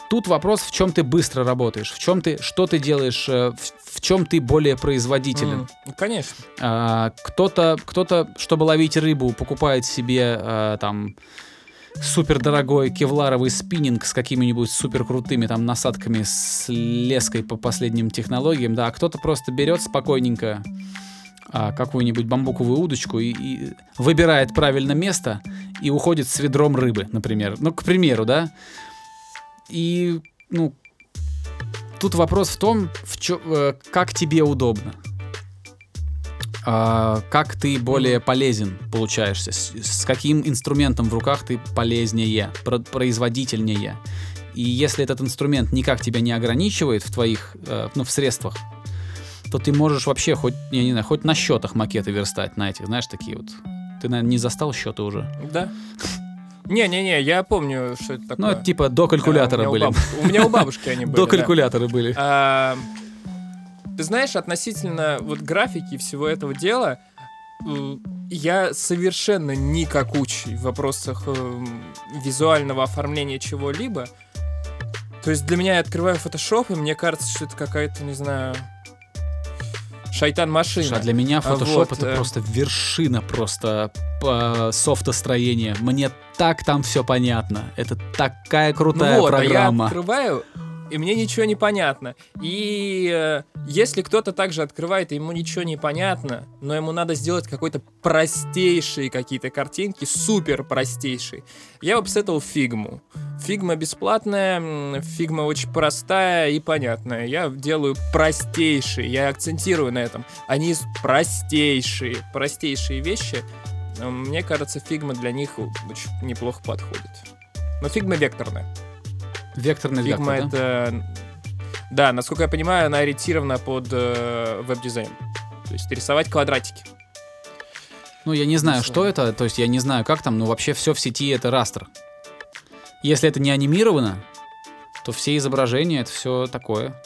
Тут вопрос, в чем ты быстро работаешь, в чем ты, что ты делаешь, э, в, в чем ты более производителен. Ну, конечно. А, кто-то, кто-то, чтобы ловить рыбу, покупает себе а, там супер дорогой кевларовый спиннинг с какими-нибудь супер крутыми там насадками с леской по последним технологиям, да, а кто-то просто берет спокойненько а, какую-нибудь бамбуковую удочку и, и выбирает правильно место и уходит с ведром рыбы, например. Ну, к примеру, да. И, ну, тут вопрос в том, в чё, э, как тебе удобно. А, как ты более полезен получаешься, с, с каким инструментом в руках ты полезнее, про- производительнее. И если этот инструмент никак тебя не ограничивает в твоих, э, ну, в средствах, то ты можешь вообще хоть, я не знаю, хоть на счетах макеты верстать на этих, знаешь, такие вот. Ты, наверное, не застал счеты уже. Да. Не-не-не, я помню, что это такое. Ну, типа до калькулятора Да, у были. меня У, меня у бабушки они были. До да. калькулятора были. А, Ты знаешь, относительно вот графики и всего этого дела, э, я совершенно никакучий в вопросах эм, визуального оформления чего-либо. То есть для меня я открываю Photoshop, и мне кажется, что это какая-то, не знаю, шайтан-машина. Слушай, а для меня А Photoshop вот, это э, просто вершина просто по софтостроения. Мне так там все понятно. Это такая крутая Ну вот, а я программа. открываю, и мне ничего не понятно. И э, если кто-то также открывает, и ему ничего не понятно, но ему надо сделать какой-то простейшие какие-то картинки, супер простейшие, я бы посоветовал фигму. Figma бесплатная, Figma очень простая и понятная. Я делаю простейшие, я акцентирую на этом. Они с- простейшие, простейшие вещи. Мне кажется, Figma для них очень неплохо подходит. Но Figma векторная. Figma вектор, да? это... Да, насколько я понимаю, она ориентирована под э, веб-дизайн. То есть рисовать квадратики. Ну, я не знаю, что это, то есть я не знаю, как там, но вообще все в сети это растер. Если это не анимировано, то все изображения это все такое.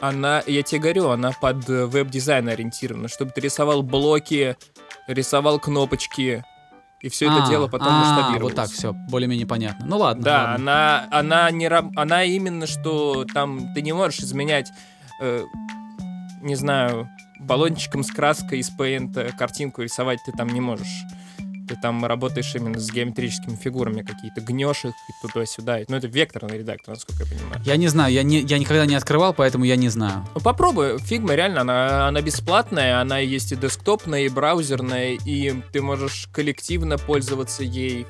Она, я тебе говорю, она под э, веб-дизайн ориентирована, чтобы ты рисовал блоки, рисовал кнопочки, и все это А, дело потом а, масштабировалось. Вот так, все, более-менее понятно. Ну ладно. Да, ладно. она, она не она именно что там ты не можешь изменять, э, не знаю, баллончиком с краской из Paint картинку рисовать ты там не можешь. Ты там работаешь именно с геометрическими фигурами какие-то, гнешь их и туда-сюда. Ну, это векторный редактор, насколько я понимаю. Я не знаю, я, не, я никогда не открывал, поэтому я не знаю. Ну, попробуй. Фигма реально, она, она бесплатная, она есть и десктопная, и браузерная, и ты можешь коллективно пользоваться ей.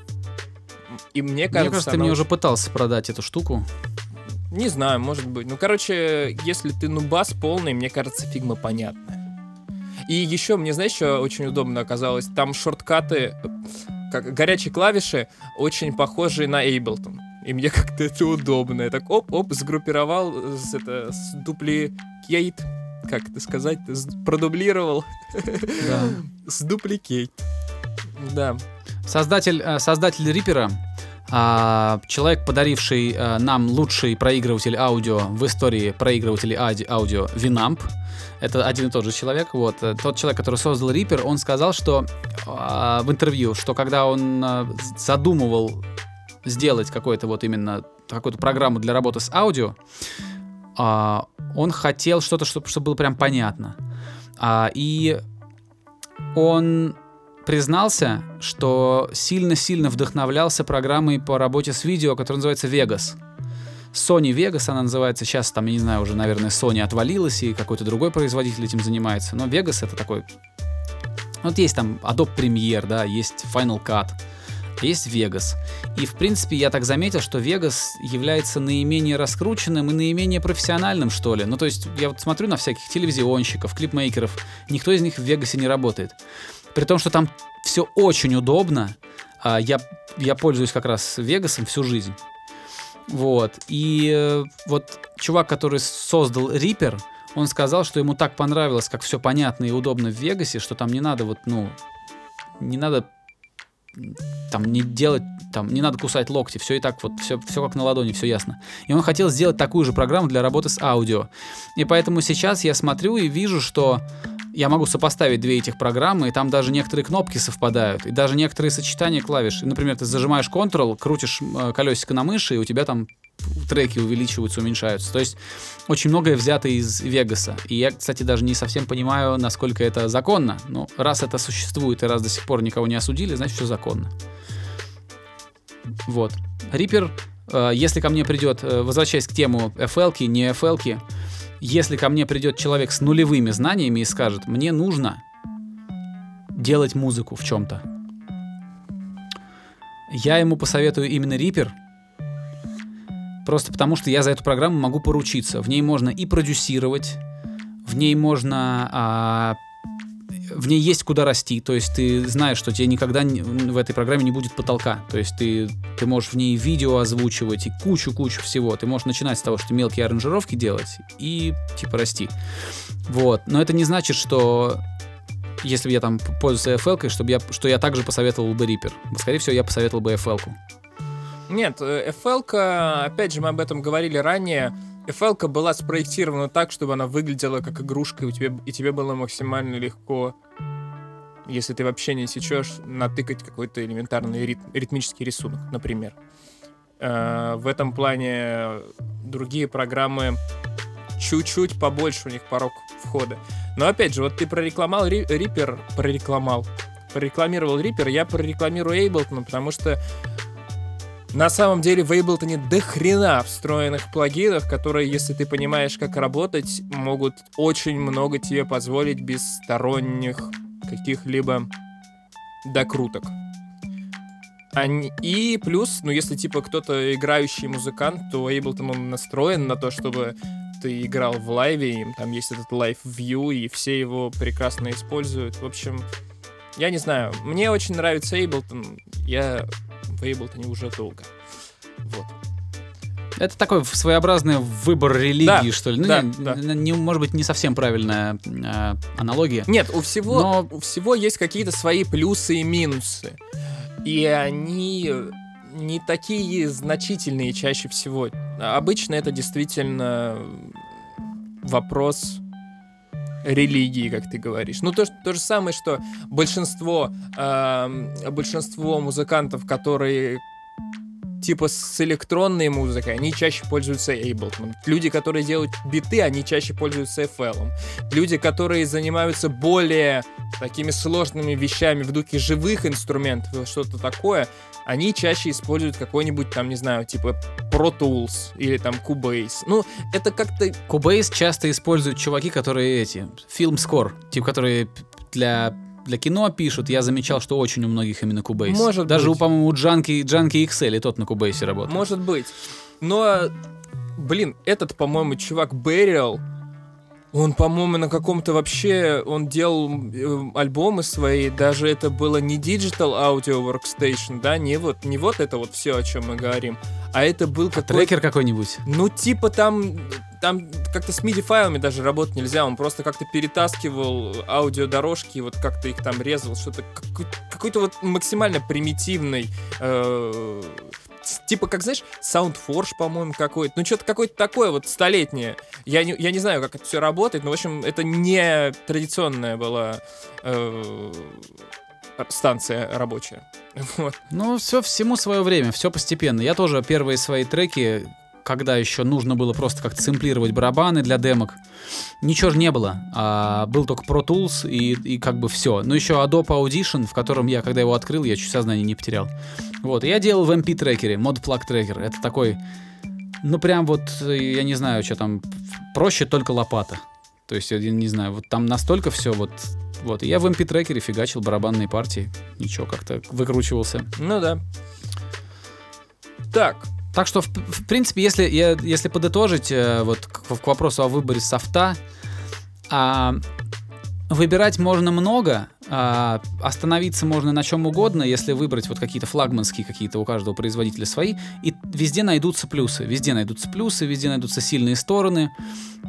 И мне кажется, Мне кажется, ты она мне уже пытался продать эту штуку. Не знаю, может быть. Ну, короче, если ты нубас полный, мне кажется, Figma понятная. И еще, мне, знаешь, что очень удобно оказалось? Там shortcut ы, как горячие клавиши, очень похожие на Ableton. И мне как-то это удобно. Я так оп-оп, сгруппировал, с, это, с duplicate, как это сказать, с- продублировал, Да. с duplicate. Да. Создатель, э, создатель Рипера, а, человек, подаривший э, нам лучший проигрыватель аудио в истории проигрывателей ауди- аудио Winamp. Это один и тот же человек. Вот Э, тот человек, который создал Reaper, он сказал, что а, в интервью, что когда он а, задумывал сделать какой-то вот именно какую-то программу для работы с аудио, а, он хотел что-то, чтобы, чтобы было прям понятно. А, и он признался, что сильно-сильно вдохновлялся программой по работе с видео, которая называется Vegas. Sony Vegas она называется. Сейчас там, я не знаю, уже, наверное, Sony отвалилась, и какой-то другой производитель этим занимается. Но Vegas это такой... Вот есть там Adobe Premiere, да, есть Final Cut, есть Vegas. И, в принципе, я так заметил, что Vegas является наименее раскрученным и наименее профессиональным, что ли. Ну, то есть, я вот смотрю на всяких телевизионщиков, клипмейкеров, никто из них в Вегасе не работает. При том, что там все очень удобно, А я, я пользуюсь как раз Вегасом всю жизнь. Вот. И э, вот чувак, который создал Reaper, он сказал, что ему так понравилось, как все понятно и удобно в Вегасе, что там не надо вот, ну, не надо там не делать, там не надо кусать локти, все и так вот, все, все как на ладони, все ясно. И он хотел сделать такую же программу для работы с аудио. И поэтому сейчас я смотрю и вижу, что я могу сопоставить две этих программы, и там даже некоторые кнопки совпадают, и даже некоторые сочетания клавиш. Например, ты зажимаешь Ctrl, крутишь э, колесико на мыши, и у тебя там треки увеличиваются, уменьшаются. То есть очень многое взято из Вегаса. И я, кстати, даже не совсем понимаю, насколько это законно. Но раз это существует и раз до сих пор никого не осудили, значит все законно. Вот. Reaper, э, если ко мне придет, э, возвращаясь к тему FL, не FL, если ко мне придет человек с нулевыми знаниями и скажет, мне нужно делать музыку в чем-то, я ему посоветую именно Reaper, Просто потому, что я за эту программу могу поручиться. В ней можно и продюсировать, в ней можно... А, в ней есть куда расти, то есть ты знаешь, что тебе никогда в этой программе не будет потолка, то есть ты, ты можешь в ней видео озвучивать и кучу-кучу всего, ты можешь начинать с того, что мелкие аранжировки делать и типа расти. Вот, но это не значит, что если бы я там пользовался FL, чтобы я, что я также посоветовал бы Reaper. Скорее всего, я посоветовал бы FL. -ку. Нет, FL, э, опять же, мы об этом говорили ранее, FL была спроектирована так, чтобы она выглядела как игрушка, и, у тебя, и тебе было максимально легко, если ты вообще не сечешь, натыкать какой-то элементарный рит, ритмический рисунок, например. Э, в этом плане другие программы чуть-чуть побольше у них порог входа. Но опять же, вот ты прорекламал Reaper, прорекламал, прорекламировал Reaper, я прорекламирую Ableton, потому что на самом деле в Ableton до хрена встроенных плагинов, которые, если ты понимаешь, как работать, могут очень много тебе позволить без сторонних каких-либо докруток. Они... И плюс, ну если типа кто-то играющий музыкант, то Ableton он настроен на то, чтобы ты играл в лайве, им там есть этот live view, и все его прекрасно используют. В общем, я не знаю, мне очень нравится Ableton, я в Ableton уже долго. Вот. Это такой своеобразный выбор религии, да, что ли. Ну, да, не, да. не, может быть, не совсем правильная э, аналогия. Нет, у всего, Но... у всего есть какие-то свои плюсы и минусы. И они не такие значительные чаще всего. Обычно это действительно вопрос религии, как ты говоришь. Ну, то, то же самое, что большинство, э, большинство музыкантов, которые типа с электронной музыкой, они чаще пользуются Ableton. Люди, которые делают биты, они чаще пользуются FL. Люди, которые занимаются более такими сложными вещами в духе живых инструментов, что-то такое, они чаще используют какой-нибудь там, не знаю, типа Pro Tools или там Cubase. Ну, это как-то... Cubase часто используют чуваки, которые эти, фильм Score, типа, которые для для кино пишут, я замечал, что очень у многих именно Cubase. Может Даже, быть. у, по-моему, у Джанки, Джанки XL и тот на Cubase работает. Может быть. Но, блин, этот, по-моему, чувак Burial, он, по-моему, на каком-то вообще, он делал э, альбомы свои, даже это было не Digital Audio Workstation, да, не вот, не вот это вот все, о чем мы говорим, а это был какой-то... Трекер какой-нибудь. Ну, типа там, там как-то с MIDI-файлами даже работать нельзя, он просто как-то перетаскивал аудиодорожки, вот как-то их там резал, что-то какой- какой-то вот максимально примитивный э, Типа, как знаешь, Soundforge, по-моему, какой-то. Ну, что-то какое-то такое вот столетнее. Я не, я не знаю, как это все работает, но, в общем, это не традиционная была э, станция рабочая. Вот. Ну, все всему свое время, все постепенно. Я тоже первые свои треки, когда еще нужно было просто как-то сэмплировать барабаны для демок, ничего же не было. А, был только Pro Tools и, и как бы все. Но еще Adobe Audition, в котором я, когда его открыл, я чуть сознание не потерял. Вот, я делал в MP-трекере, Mod Plug трекер. Это такой, ну прям вот, я не знаю, что там, проще только лопата. То есть, я не знаю, вот там настолько все вот вот, и я в MP-трекере фигачил барабанные партии. Ничего, как-то выкручивался. Ну да. Так, Так что, в, в принципе, если, я, если подытожить э, вот к, к вопросу о выборе софта, а, выбирать можно много. а, остановиться можно на чем угодно, если выбрать вот какие-то флагманские какие-то у каждого производителя свои, и везде найдутся плюсы, везде найдутся плюсы, везде найдутся сильные стороны,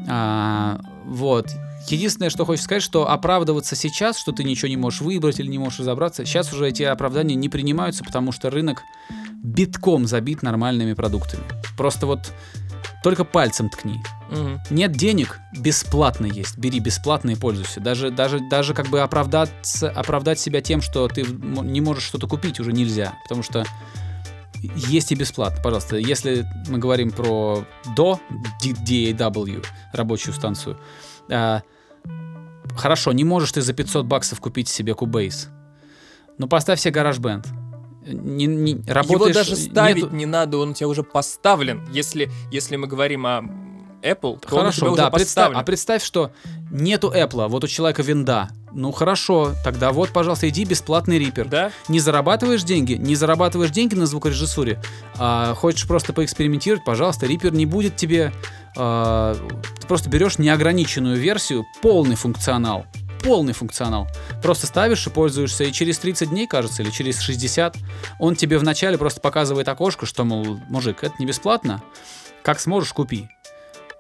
а, вот. Единственное, что хочется сказать, что оправдываться сейчас, что ты ничего не можешь выбрать или не можешь разобраться, сейчас уже эти оправдания не принимаются, потому что рынок битком забит нормальными продуктами. Просто вот только пальцем ткни. Мгм. Нет денег, бесплатно есть. Бери бесплатно и пользуйся. Даже, даже, даже как бы оправдаться, оправдать себя тем, что ты не можешь что-то купить, уже нельзя. Потому что есть и бесплатно. Пожалуйста, если мы говорим про до DAW, рабочую станцию, а, хорошо, не можешь ты за 500 баксов купить себе Cubase. Но поставь себе GarageBand. Не, не, Его работаешь, даже ставить нету- не надо, он у тебя уже поставлен. Если, если мы говорим о Apple, то он Хорошо, уже да, представь, поставлен. а представь, что нету Apple, вот у человека винда. Ну хорошо, тогда вот, пожалуйста, иди бесплатный рипер. Да? Не зарабатываешь деньги, не зарабатываешь деньги на звукорежиссуре, а хочешь просто поэкспериментировать, пожалуйста, рипер не будет тебе... а, ты просто берешь неограниченную версию, полный функционал, полный функционал. Просто ставишь и пользуешься, и через 30 дней, кажется, или через 60, он тебе вначале просто показывает окошко, что, мол, мужик, это не бесплатно, как сможешь, купи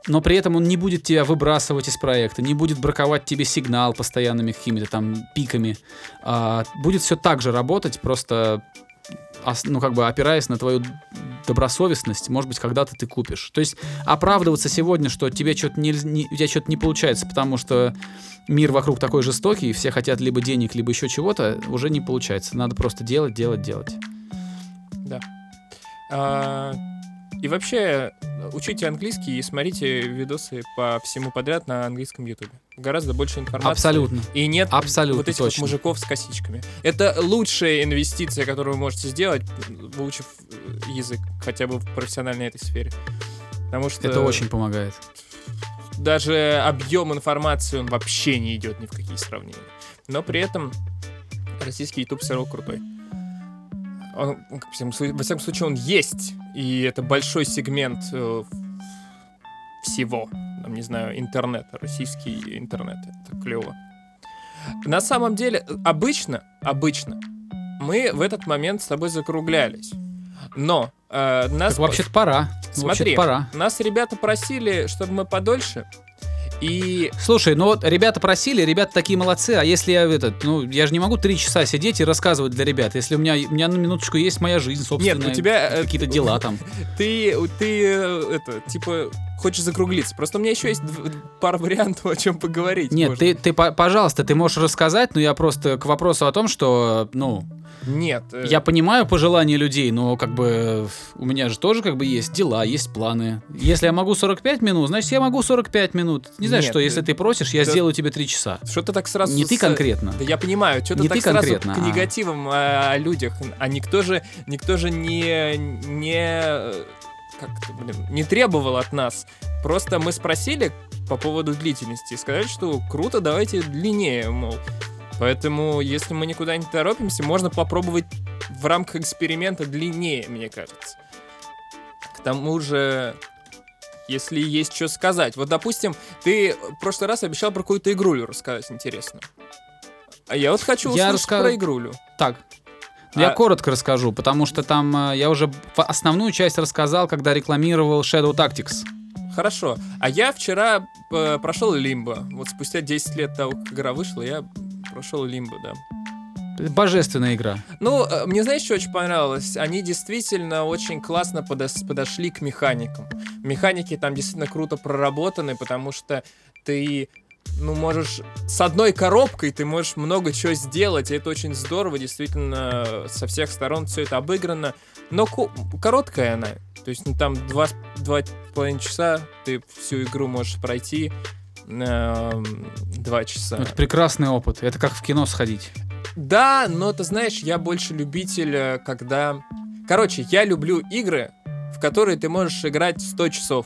но при этом он не будет тебя выбрасывать из проекта, не будет браковать тебе сигнал постоянными какими-то там пиками. А, будет все так же работать, просто ос- ну, как бы опираясь на твою добросовестность, может быть, когда-то ты купишь. То есть оправдываться сегодня, что тебе что-то не, не- у тебя что-то не получается, потому что мир вокруг такой жестокий, и все хотят либо денег, либо еще чего-то, уже не получается. Надо просто делать, делать, делать. Да. А, и вообще, учите английский и смотрите видосы по всему подряд на английском ютубе. Гораздо больше информации. Абсолютно. И нет Абсолютно вот этих точно. вот мужиков с косичками. Это лучшая инвестиция, которую вы можете сделать, выучив э, язык, хотя бы в профессиональной этой сфере. Потому что Это очень помогает. даже объем информации он вообще не идет ни в какие сравнения. Но при этом российский YouTube все равно крутой. Он, он, во всяком случае, он есть. И это большой сегмент э, всего. Там, не знаю, интернета, российский интернет. Это клево. На самом деле, обычно, обычно, мы в этот момент с тобой закруглялись. Но э, нас... Так вообще-то пора. Смотри, Вообще-то пора. нас ребята просили, чтобы мы подольше. И Слушай, ну вот ребята просили, ребята такие молодцы, а если я этот, ну я же не могу три часа сидеть и рассказывать для ребят, если у меня, у меня на минуточку есть моя жизнь, собственно, Нет, у тебя, э, какие-то дела там. ты, ты, э, это, типа, хочешь закруглиться. Просто у меня еще есть пара вариантов, о чем поговорить. Нет, можно. ты, ты, по- пожалуйста, ты можешь рассказать, но я просто к вопросу о том, что, ну, Нет. э, я понимаю пожелания людей, но как бы у меня же тоже как бы есть дела, есть планы. Если я могу 45 минут, значит я могу 45 минут. Не знаю, Нет, что, если э, ты просишь, я да- сделаю тебе 3 часа. Что ты так сразу... Не ты конкретно. Да я понимаю, что ты Не так ты сразу конкретно, к а. негативам э, о людях. А никто же, никто же не, не, как это, блин, не требовал от нас. Просто мы спросили по поводу длительности и сказали, что круто, давайте длиннее, мол. Поэтому, если мы никуда не торопимся, можно попробовать в рамках эксперимента длиннее, мне кажется. К тому же, если есть что сказать. Вот, допустим, ты в прошлый раз обещал про какую-то игрулю рассказать интересно. А я вот хочу Я услышать раска- про игрулю. Так. Я А- коротко расскажу, потому что там э, я уже основную часть рассказал, когда рекламировал Shadow Tactics. Хорошо. А я вчера э, прошел Лимбо. Вот спустя 10 лет того, как игра вышла, я прошел Лимбо, да. Божественная игра. Ну, э, мне знаешь, что очень понравилось? Они действительно очень классно подос- подошли к механикам. Механики там действительно круто проработаны, потому что ты ну, можешь с одной коробкой ты можешь много чего сделать, и это очень здорово, действительно, со всех сторон все это обыграно, но ку- короткая она, то есть ну, там два, с- два с половиной часа ты всю игру можешь пройти, эм, два часа. Это прекрасный опыт. Это как в кино сходить. Да, но ты знаешь, я больше любитель, э, когда... Короче, я люблю игры, в которые ты можешь играть 100 часов.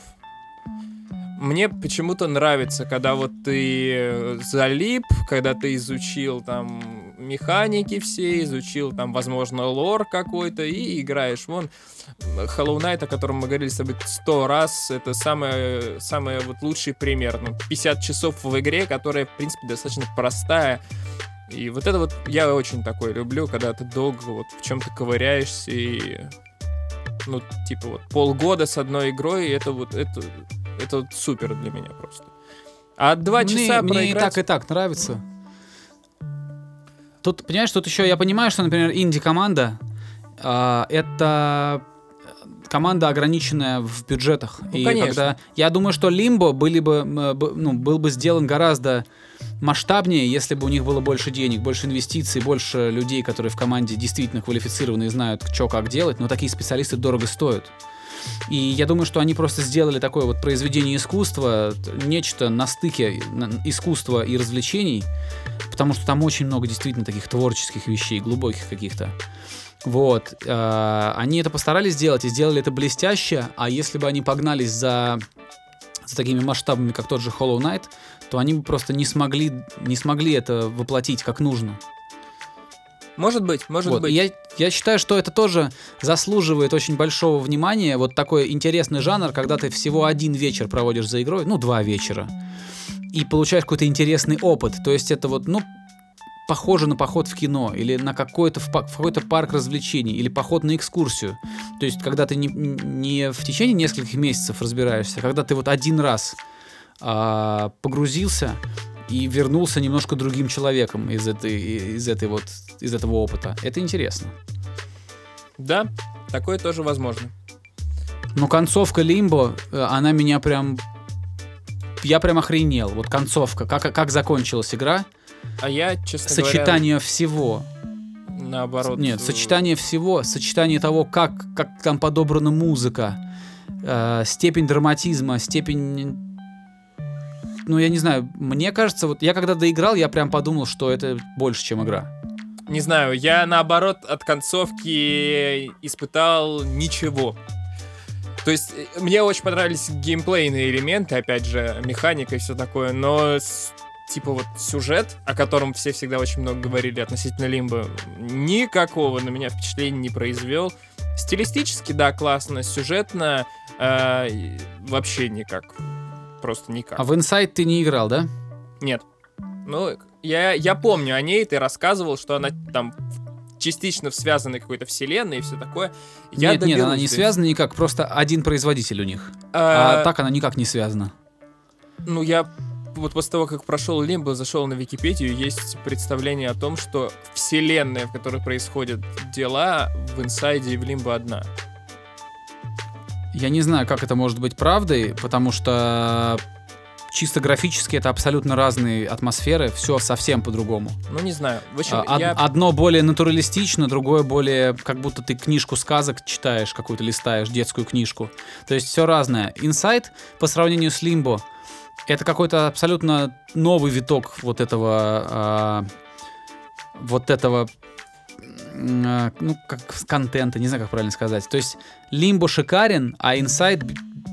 Мне почему-то нравится, когда вот ты э, залип, когда ты изучил там механики все, изучил там, возможно, лор какой-то и играешь. Вон Hollow Knight, о котором мы говорили с тобой 100 раз, это самый, самый вот лучший пример. Ну, 50 часов в игре, которая, в принципе, достаточно простая, И вот это вот я очень такое люблю, когда ты долго вот в чем-то ковыряешься и ну, типа вот полгода с одной игрой, это вот, это, это супер для меня просто. А два Мне- часа мне, и проиграть... так, и так нравится. Тут, понимаешь, тут еще я понимаю, что, например, инди-команда а, это команда ограниченная в бюджетах. Ну, и конечно. когда я думаю, что Лимбо были бы, б- ну, был бы сделан гораздо масштабнее, если бы у них было больше денег, больше инвестиций, больше людей, которые в команде действительно квалифицированы и знают, что как делать. Но такие специалисты дорого стоят. И я думаю, что они просто сделали такое вот произведение искусства, нечто на стыке искусства и развлечений, потому что там очень много действительно таких творческих вещей, глубоких каких-то. Вот. э, Они это постарались сделать и сделали это блестяще, а если бы они погнались за, за такими масштабами, как тот же Hollow Knight, то они бы просто не смогли, не смогли это воплотить как нужно. Может быть, может Вот, быть. и Я, я считаю, что это тоже заслуживает очень большого внимания. Вот такой интересный жанр, когда ты всего один вечер проводишь за игрой, ну, два вечера, и получаешь какой-то интересный опыт. То есть это вот, ну, похоже на поход в кино, или на какой-то, в в какой-то парк развлечений, или поход на экскурсию. То есть, когда ты не, не в течение нескольких месяцев разбираешься, а когда ты вот один раз а, погрузился и вернулся немножко другим человеком из этой, из этой вот, из этого опыта. Это интересно. Да, такое тоже возможно. Но концовка Лимбо, э, она меня прям... Я прям охренел. Вот концовка, как, как закончилась игра. А я, честно Сочетание всего. говоря, наоборот... Нет, сочетание всего, сочетание того, как, как там подобрана музыка, э, степень драматизма, степень... Ну, я не знаю, мне кажется, вот я когда доиграл, я прям подумал, что это больше, чем игра. Не знаю, я наоборот от концовки испытал ничего. То есть э, мне очень понравились геймплейные элементы, опять же, механика и все такое, но типа вот сюжет, о котором все всегда очень много говорили относительно Лимба, никакого на меня впечатления не произвел. Стилистически, да, классно, сюжетно э, вообще никак. Просто никак. А в Inside ты не играл, да? Нет. Ну, я, я помню о ней, ты рассказывал, что она там частично в связанной какой-то вселенной и все такое. Я нет, нет, она не связана никак, просто один производитель у них. А, А так она никак не связана. Ну, я вот после того, как прошел Лимбо, зашел на Википедию, есть представление о том, что вселенная, в которой происходят дела, в Инсайде и в Лимбо одна. Я не знаю, как это может быть правдой, потому что чисто графически это абсолютно разные атмосферы, все совсем по-другому. Ну, не знаю. В общем, А, од- я... Одно более натуралистично, другое более, как будто ты книжку сказок читаешь, какую-то листаешь, детскую книжку. То есть все разное. Инсайт по сравнению с Лимбо это какой-то абсолютно новый виток вот этого, а, вот этого, а, ну, как контента, не знаю, как правильно сказать. То есть Лимбо шикарен, а Инсайт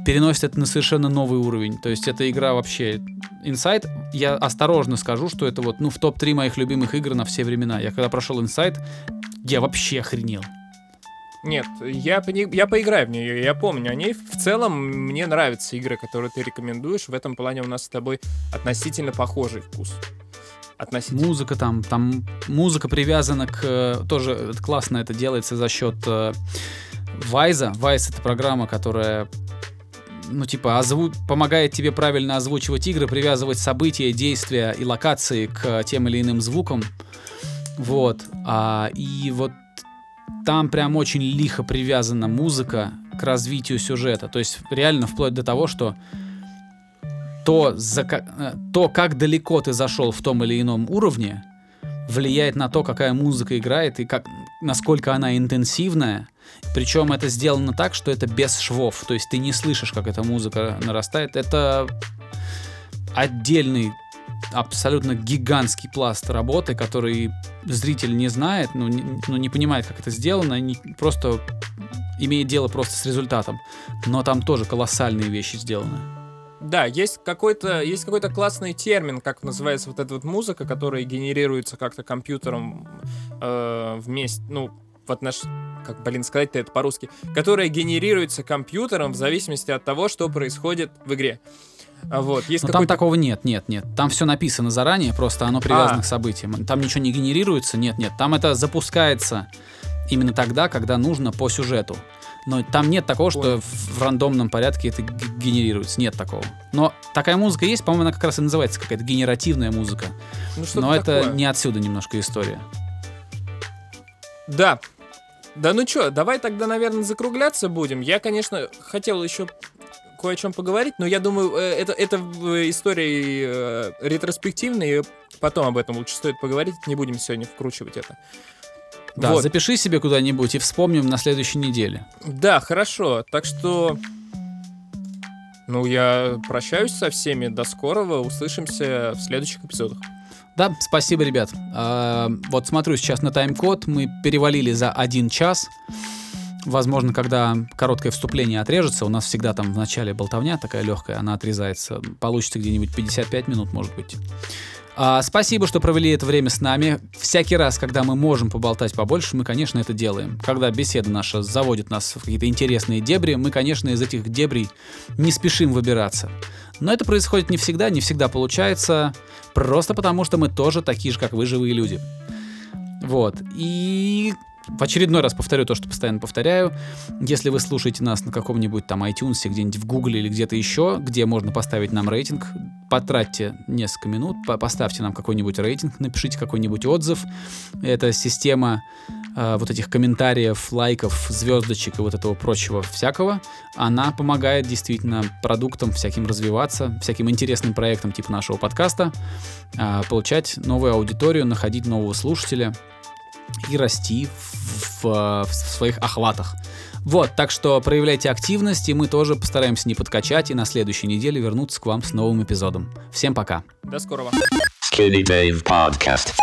переносит это на совершенно новый уровень. То есть эта игра вообще... Инсайт, я осторожно скажу, что это вот, ну, в топ-3 моих любимых игр на все времена. Я когда прошел Инсайт, я вообще охренел. Нет, я, я поиграю в нее, я помню о ней. В целом, мне нравятся игры, которые ты рекомендуешь. В этом плане у нас с тобой относительно похожий вкус. Относительно. Музыка там, там музыка привязана к... э, Тоже классно это делается за счет э, Вайза. Вайз это программа, которая ну, типа, озву... помогает тебе правильно озвучивать игры, привязывать события, действия и локации к тем или иным звукам. Вот. А, и вот там прям очень лихо привязана музыка к развитию сюжета. То есть реально вплоть до того, что то, за э, то, как далеко ты зашел в том или ином уровне, влияет на то, какая музыка играет и как, насколько она интенсивная. Причем это сделано так, что это без швов. То есть ты не слышишь, как эта музыка нарастает. Это отдельный, абсолютно гигантский пласт работы, который зритель не знает, ну не, ну, не понимает, как это сделано, не- просто имеет дело просто с результатом. Но там тоже колоссальные вещи сделаны. Да, есть какой-то есть какой-то классный термин, как называется вот эта вот музыка, которая генерируется как-то компьютером э, вместе, ну, в отнош... Как, блин, сказать-то это по-русски. Которая генерируется компьютером в зависимости от того, что происходит в игре. А вот, есть Но там какой-то... такого нет, нет, нет. Там все написано заранее, просто оно привязано А. к событиям. Там ничего не генерируется, нет, нет. Там это запускается именно тогда, когда нужно по сюжету. Но там нет такого, что Понял. в в рандомном порядке это генерируется. Нет такого. Но такая музыка есть, по-моему, она как раз и называется какая-то генеративная музыка. Ну, Но это такое. не отсюда немножко история. Да. Да ну чё, давай тогда, наверное, закругляться будем. Я, конечно, хотел еще кое о чем поговорить, но я думаю, э, это, это в истории э, ретроспективной, и потом об этом лучше стоит поговорить, не будем сегодня вкручивать это. Да, Вот. запиши себе куда-нибудь и вспомним на следующей неделе. Да, хорошо. Так что... Ну, я прощаюсь со всеми. До скорого. Услышимся в следующих эпизодах. Да, спасибо, ребят. А, вот смотрю сейчас на тайм-код, мы перевалили за один час. Возможно, когда короткое вступление отрежется, у нас всегда там в начале болтовня такая легкая, она отрезается. Получится где-нибудь 55 минут, может быть. А, спасибо, что провели это время с нами. Всякий раз, когда мы можем поболтать побольше, мы, конечно, это делаем. Когда беседа наша заводит нас в какие-то интересные дебри, мы, конечно, из этих дебрей не спешим выбираться. Но это происходит не всегда, не всегда получается, просто потому что мы тоже такие же, как вы, живые люди. Вот. И в очередной раз повторю то, что постоянно повторяю. Если вы слушаете нас на каком-нибудь там iTunes, где-нибудь в Google или где-то еще, где можно поставить нам рейтинг, потратьте несколько минут, по- поставьте нам какой-нибудь рейтинг, напишите какой-нибудь отзыв. Это система э, вот этих комментариев, лайков, звездочек и вот этого прочего всякого. Она помогает действительно продуктам всяким развиваться, всяким интересным проектам типа нашего подкаста, э, получать новую аудиторию, находить нового слушателя и расти в, в- в своих охватах. Вот, так что проявляйте активность, и мы тоже постараемся не подкачать, и на следующей неделе вернуться к вам с новым эпизодом. Всем пока! До скорого. Skinny Dave Podcast.